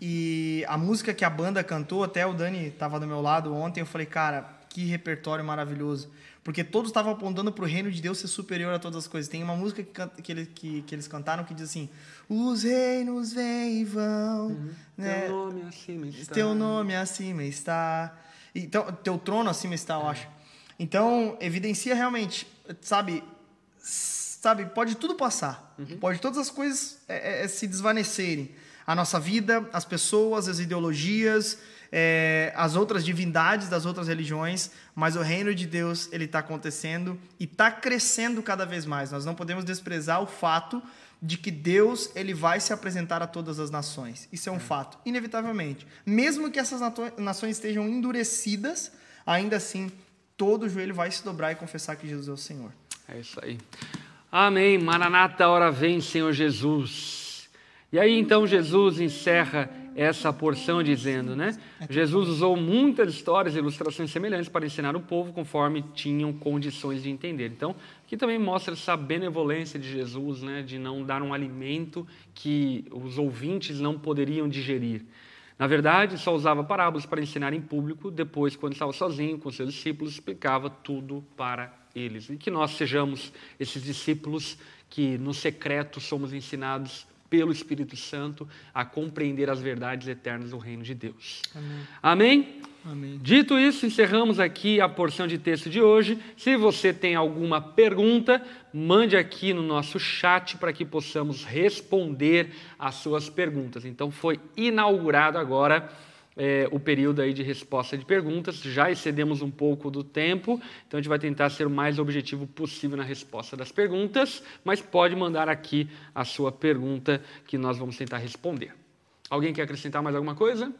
E a música que a banda cantou, até o Dani estava do meu lado ontem, eu falei, cara, que repertório maravilhoso. Porque todos estavam apontando para o reino de Deus ser superior a todas as coisas. Tem uma música que, canta- que, ele- que- que eles cantaram que diz assim: Os reinos vêm e vão, né? Teu nome acima está. Teu nome acima está. Então, teu trono acima está, eu acho. Então, evidencia realmente, sabe, sabe, pode tudo passar. Pode todas as coisas é, é, se desvanecerem. A nossa vida, as pessoas, as ideologias, é, as outras divindades das outras religiões, mas o reino de Deus ele está acontecendo e está crescendo cada vez mais. Nós não podemos desprezar o fato de que Deus ele vai se apresentar a todas as nações. Isso é um fato, inevitavelmente. Mesmo que essas nações estejam endurecidas, ainda assim todo joelho vai se dobrar e confessar que Jesus é o Senhor. É isso aí. Amém. Maranata, hora vem, Senhor Jesus. E aí então Jesus encerra essa porção dizendo, né? Jesus usou muitas histórias e ilustrações semelhantes para ensinar o povo conforme tinham condições de entender. Então, aqui também mostra essa benevolência de Jesus, né? De não dar um alimento que os ouvintes não poderiam digerir. Na verdade, só usava parábolas para ensinar em público, depois, quando estava sozinho com seus discípulos, explicava tudo para eles. E que nós sejamos esses discípulos que, no secreto, somos ensinados pelo Espírito Santo a compreender as verdades eternas do reino de Deus. Amém? Amém. Dito isso, encerramos aqui a porção de texto de hoje. Se você tem alguma pergunta, mande aqui no nosso chat para que possamos responder às suas perguntas. Então, foi inaugurado agora é, o período aí de resposta de perguntas. Já excedemos um pouco do tempo, então a gente vai tentar ser o mais objetivo possível na resposta das perguntas, mas pode mandar aqui a sua pergunta que nós vamos tentar responder. Alguém quer acrescentar mais alguma coisa?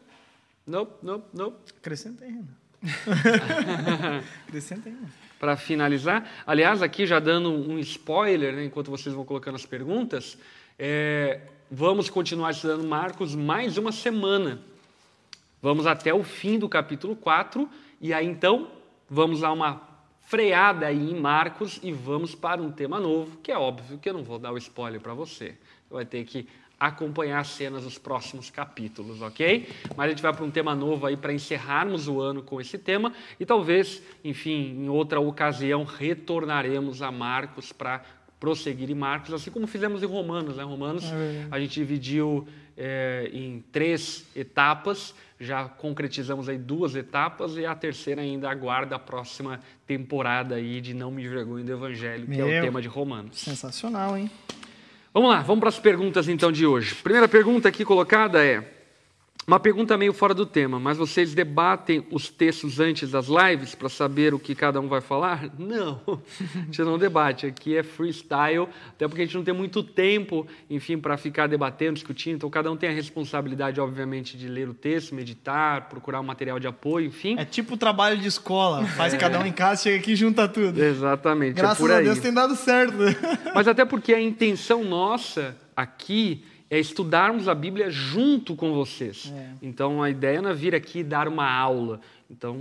Não, não, não. Acrescenta aí, Renan. Acrescenta aí. Para finalizar, aliás, aqui já dando um spoiler, né, enquanto vocês vão colocando as perguntas, é, vamos continuar estudando Marcos mais uma semana. Vamos até o fim do capítulo 4 e aí então vamos dar uma freada aí em Marcos e vamos para um tema novo, que é óbvio que eu não vou dar o spoiler para você. Você vai ter que acompanhar as cenas dos próximos capítulos, ok? Mas a gente vai para um tema novo aí para encerrarmos o ano com esse tema e talvez, enfim, em outra ocasião retornaremos a Marcos para prosseguir em Marcos, assim como fizemos em Romanos. Né? Romanos É a gente dividiu é, em três etapas, já concretizamos aí duas etapas e a terceira ainda aguarda a próxima temporada aí de Não Me Vergonhe do Evangelho, que é o Meu. tema de Romanos. Sensacional, hein? Vamos lá, vamos para as perguntas então de hoje. Primeira pergunta aqui colocada é uma pergunta meio fora do tema, mas vocês debatem os textos antes das lives para saber o que cada um vai falar? Não, a gente não debate. Aqui é freestyle, até porque a gente não tem muito tempo, enfim, para ficar debatendo, discutindo. Então, cada um tem a responsabilidade, obviamente, de ler o texto, meditar, procurar um material de apoio, enfim. É tipo trabalho de escola. Faz cada um em casa, chega aqui e junta tudo. Exatamente, Graças é a. Deus tem dado certo. né? Mas até porque a intenção nossa aqui é estudarmos a Bíblia junto com vocês. É. Então a ideia não é vir aqui dar uma aula. Então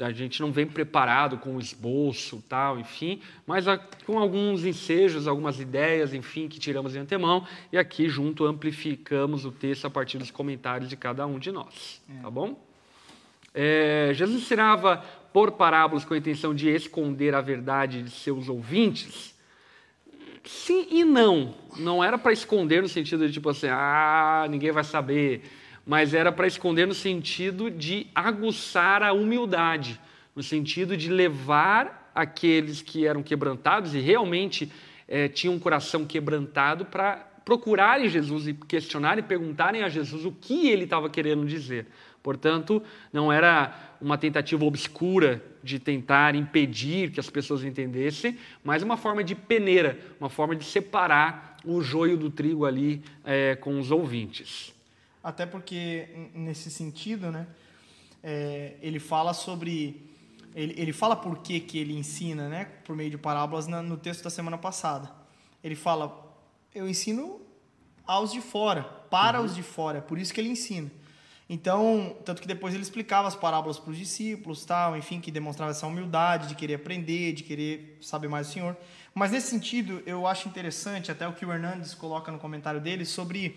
a, a gente não vem preparado com o esboço, tal, enfim, mas a- com alguns ensejos, algumas ideias, enfim, que tiramos de antemão e aqui junto amplificamos o texto a partir dos comentários de cada um de nós, tá bom? É, Jesus ensinava por parábolas com a intenção de esconder a verdade de seus ouvintes? Sim e não. Não era para esconder no sentido de tipo assim, ah, ninguém vai saber. Mas era para esconder no sentido de aguçar a humildade, no sentido de levar aqueles que eram quebrantados e realmente eh, tinham um coração quebrantado para procurarem Jesus e questionarem e perguntarem a Jesus o que ele estava querendo dizer. Portanto, não era uma tentativa obscura de tentar impedir que as pessoas entendessem, mas uma forma de peneira, uma forma de separar o joio do trigo ali eh, com os ouvintes. Até porque, nesse sentido, né, é, ele fala sobre. Ele, ele fala por que, que ele ensina, né, por meio de parábolas, na- no texto da semana passada. Ele fala: Eu ensino aos de fora, para os de fora, é por isso que ele ensina. Então, tanto que depois ele explicava as parábolas para os discípulos, tal, enfim, que demonstrava essa humildade de querer aprender, de querer saber mais do Senhor. Mas nesse sentido, eu acho interessante até o que o Hernandes coloca no comentário dele sobre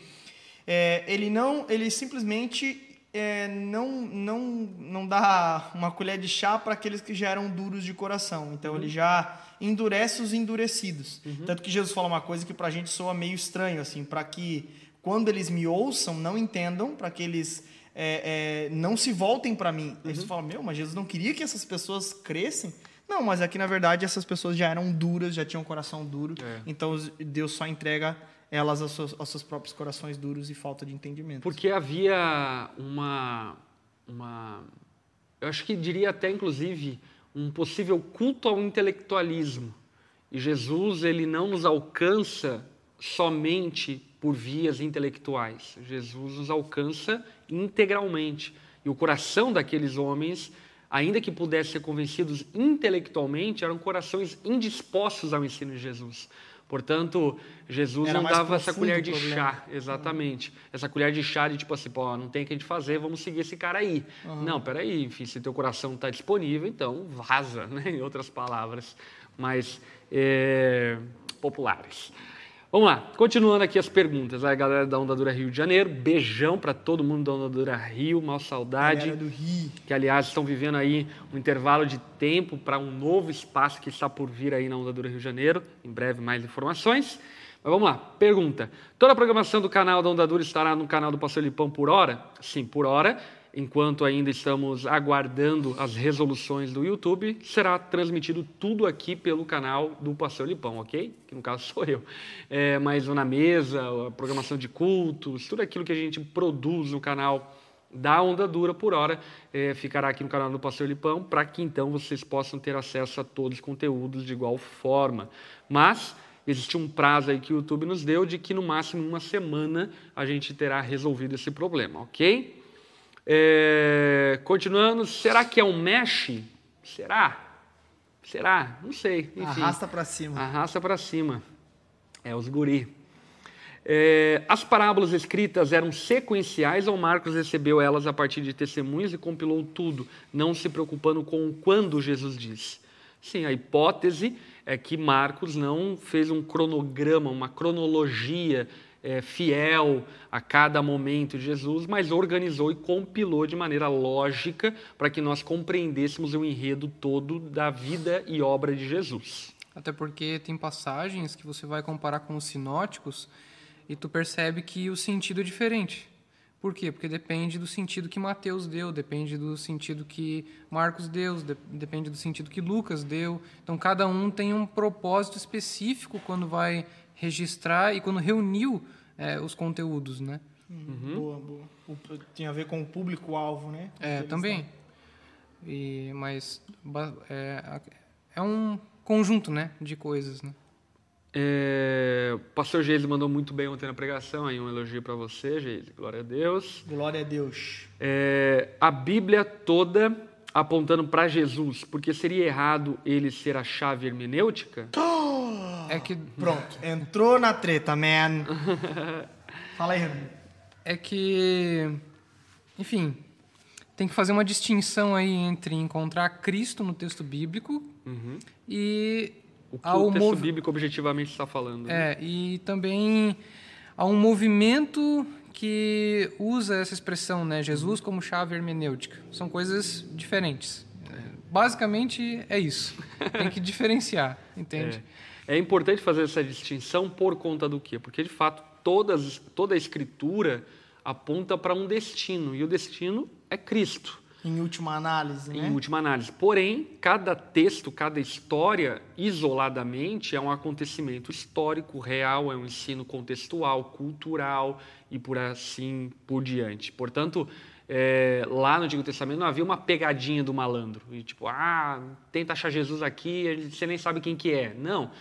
é, ele não, ele simplesmente é, não, não, não dá uma colher de chá para aqueles que já eram duros de coração. Então ele já endurece os endurecidos. Tanto que Jesus fala uma coisa que para a gente soa meio estranho, assim, para que quando eles me ouçam, não entendam, para que eles é, é, não se voltem para mim. Aí você fala, meu, mas Jesus não queria que essas pessoas crescem? Não, mas aqui na verdade essas pessoas já eram duras, já tinham um coração duro. É. Então Deus só entrega elas aos seus, aos seus próprios corações duros e falta de entendimento. Porque havia uma, uma. Eu acho que diria até, inclusive, um possível culto ao intelectualismo. E Jesus, ele não nos alcança somente por vias intelectuais. Jesus nos alcança integralmente. E o coração daqueles homens, ainda que pudessem ser convencidos intelectualmente, eram corações indispostos ao ensino de Jesus. Portanto, Jesus Era não dava essa colher de problema. chá, exatamente. Essa colher de chá de tipo assim, pô, não tem o que a gente fazer, vamos seguir esse cara aí. Não, peraí, enfim, se teu coração está disponível, então vaza, né? Em outras palavras mais é, populares. Vamos lá, continuando aqui as perguntas. Aí, galera da Ondadura Rio de Janeiro, beijão para todo mundo da Ondadura Rio, mal saudade Galera do Rio. que aliás estão vivendo aí um intervalo de tempo para um novo espaço que está por vir aí na Ondadura Rio de Janeiro. Em breve mais informações. Mas vamos lá, pergunta. Toda a programação do canal da Ondadura estará no canal do Pastor Lipão por hora? Sim, por hora. Enquanto ainda estamos aguardando as resoluções do YouTube, será transmitido tudo aqui pelo canal do Pastor Lipão, ok? Que no caso sou eu. É, mas o na mesa, a programação de cultos, tudo aquilo que a gente produz no canal da Onda Dura por hora é, ficará aqui no canal do Pastor Lipão, para que então vocês possam ter acesso a todos os conteúdos de igual forma. Mas existe um prazo aí que o YouTube nos deu de que no máximo uma semana a gente terá resolvido esse problema, ok? É, continuando, será que é um mesh? Será? Será? Não sei. Enfim, Arrasta pra cima. Arrasta para cima. É os guri. É, as parábolas escritas eram sequenciais ou Marcos recebeu elas a partir de testemunhos e compilou tudo, não se preocupando com o quando Jesus disse? Sim, a hipótese é que Marcos não fez um cronograma, uma cronologia é, fiel a cada momento de Jesus, mas organizou e compilou de maneira lógica para que nós compreendêssemos o enredo todo da vida e obra de Jesus. Até porque tem passagens que você vai comparar com os sinóticos e tu percebe que o sentido é diferente. Por quê? Porque depende do sentido que Mateus deu, depende do sentido que Marcos deu, de, depende do sentido que Lucas deu. Então, cada um tem um propósito específico quando vai registrar e quando reuniu é, os conteúdos, né? Uhum. Boa, boa. O, tem a ver com o público-alvo, né? É, também. E, mas é, é um conjunto, né, de coisas, né? É, o pastor Geise mandou muito bem ontem na pregação, aí um elogio para você, Geise. Glória a Deus. Glória a Deus. É, a Bíblia toda apontando para Jesus, porque seria errado ele ser a chave hermenêutica? É que pronto, entrou na treta, man. Fala aí, Renan. É que, enfim, tem que fazer uma distinção aí entre encontrar Cristo no texto bíblico Uhum. e O que ao o texto movi- bíblico objetivamente está falando? né? É, e também há um movimento que usa essa expressão, né? Jesus como chave hermenêutica. São coisas diferentes. É, Basicamente é isso. Tem que diferenciar, entende? É importante fazer essa distinção por conta do quê? Porque, de fato, todas, toda a escritura aponta para um destino, e o destino é Cristo. Em última análise, né? em última análise. Porém, cada texto, cada história, isoladamente, é um acontecimento histórico, real, é um ensino contextual, cultural e por assim por diante. Portanto, é, lá no Antigo Testamento não havia uma pegadinha do malandro. E tipo, ah, tenta achar Jesus aqui, você nem sabe quem que é. Não.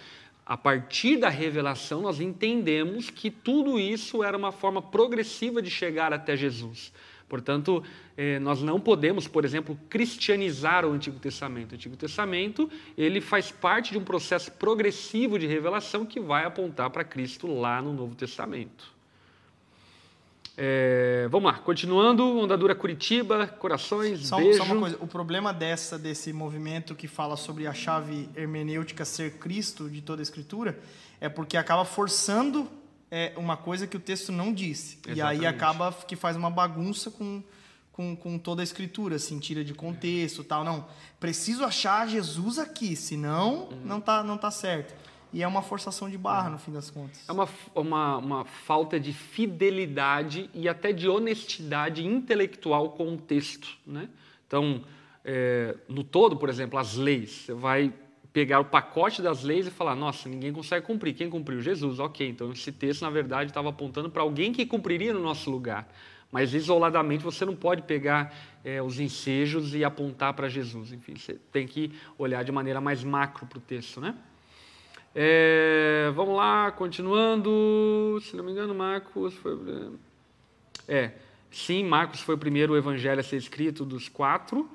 A partir da revelação, nós entendemos que tudo isso era uma forma progressiva de chegar até Jesus. Portanto, eh, nós não podemos, por exemplo, cristianizar o Antigo Testamento. O Antigo Testamento ele faz parte de um processo progressivo de revelação que vai apontar para Cristo lá no Novo Testamento. Eh, vamos lá, continuando, Ondadura Curitiba, corações, Só, beijo. só uma coisa, o problema dessa desse movimento que fala sobre a chave hermenêutica ser Cristo de toda a Escritura é porque acaba forçando é, uma coisa que o texto não disse. E aí Exatamente. acaba que faz uma bagunça com, com, com toda a Escritura, assim, tira de contexto tal. Não, preciso achar Jesus aqui, senão Uhum. não, tá, não tá certo. E é uma forçação de barra, no fim das contas. É uma, uma, uma falta de fidelidade e até de honestidade intelectual com o texto. Né? Então, é, no todo, por exemplo, as leis, você vai pegar o pacote das leis e falar: nossa, ninguém consegue cumprir. Quem cumpriu? Jesus. Ok, então esse texto, na verdade, estava apontando para alguém que cumpriria no nosso lugar. Mas isoladamente você não pode pegar é, os ensejos e apontar para Jesus. Enfim, você tem que olhar de maneira mais macro para o texto, né? É, vamos lá, continuando. Se não me engano, Marcos foi. É, sim, Marcos foi o primeiro evangelho a ser escrito dos quatro.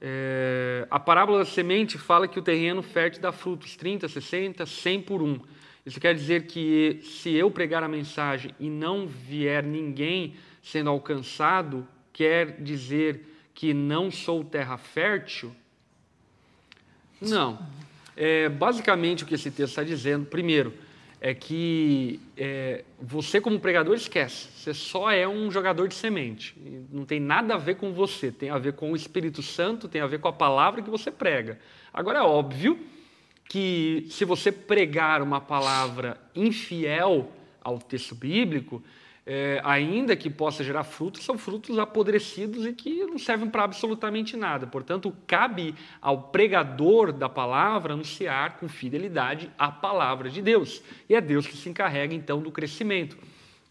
É, a parábola da semente fala que o terreno fértil dá frutos 30, 60, 100 por um. Isso quer dizer que se eu pregar a mensagem e não vier ninguém sendo alcançado, quer dizer que não sou terra fértil? Não. É, basicamente, o que esse texto está dizendo, primeiro, é que é, você, como pregador, esquece. Você só é um jogador de semente. Não tem nada a ver com você, tem a ver com o Espírito Santo, tem a ver com a palavra que você prega. Agora, é óbvio que se você pregar uma palavra infiel ao texto bíblico, é, ainda que possa gerar frutos, são frutos apodrecidos e que não servem para absolutamente nada. Portanto, cabe ao pregador da palavra anunciar com fidelidade a palavra de Deus. E é Deus que se encarrega, então, do crescimento.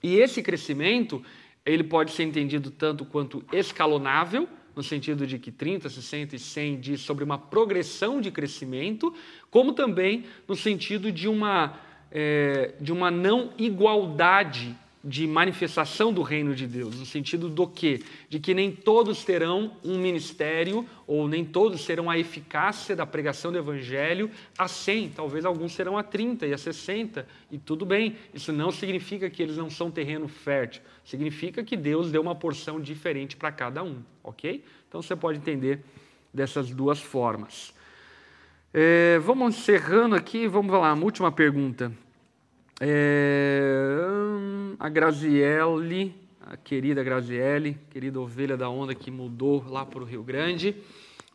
E esse crescimento ele pode ser entendido tanto quanto escalonável, no sentido de que 30, 60 e 100 diz sobre uma progressão de crescimento, como também no sentido de uma, é, de uma não igualdade de manifestação do reino de Deus, no sentido do quê? De que nem todos terão um ministério, ou nem todos terão a eficácia da pregação do evangelho a 100, talvez alguns serão a 30 e a 60, e tudo bem. Isso não significa que eles não são terreno fértil, significa que Deus deu uma porção diferente para cada um, ok? Então você pode entender dessas duas formas. É, vamos encerrando aqui, vamos lá, uma última pergunta. É, a Graziele, a querida Graziele, querida ovelha da onda que mudou lá para o Rio Grande.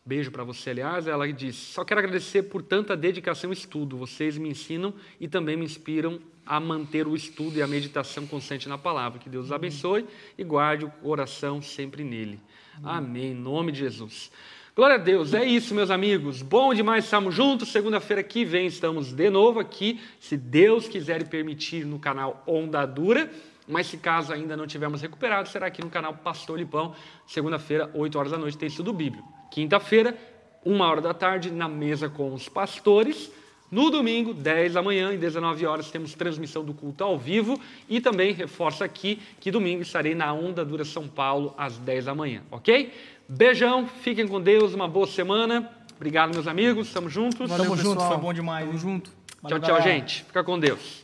Beijo para você, aliás. Ela diz: Só quero agradecer por tanta dedicação e estudo. Vocês me ensinam e também me inspiram a manter o estudo e a meditação constante na palavra. Que Deus os abençoe e guarde o coração sempre nele. Amém. Em nome de Jesus. Glória a Deus, é isso, meus amigos. Bom demais estarmos juntos. Segunda-feira que vem estamos de novo aqui, se Deus quiser permitir, no canal Onda Dura. Mas se caso ainda não tivermos recuperado, será aqui no canal Pastor Lipão. Segunda-feira, 8 horas da noite, tem estudo bíblico. Quinta-feira, 1 hora da tarde, na mesa com os pastores. No domingo, 10 da manhã e 19 horas, temos transmissão do culto ao vivo. E também reforço aqui que domingo estarei na Onda Dura São Paulo, às 10 da manhã, ok? Beijão, fiquem com Deus, uma boa semana. Obrigado, meus amigos. Tamo juntos. Valeu, Tamo pessoal. junto, foi bom demais. Tamo junto. Tchau, tchau, galera. gente. Fica com Deus.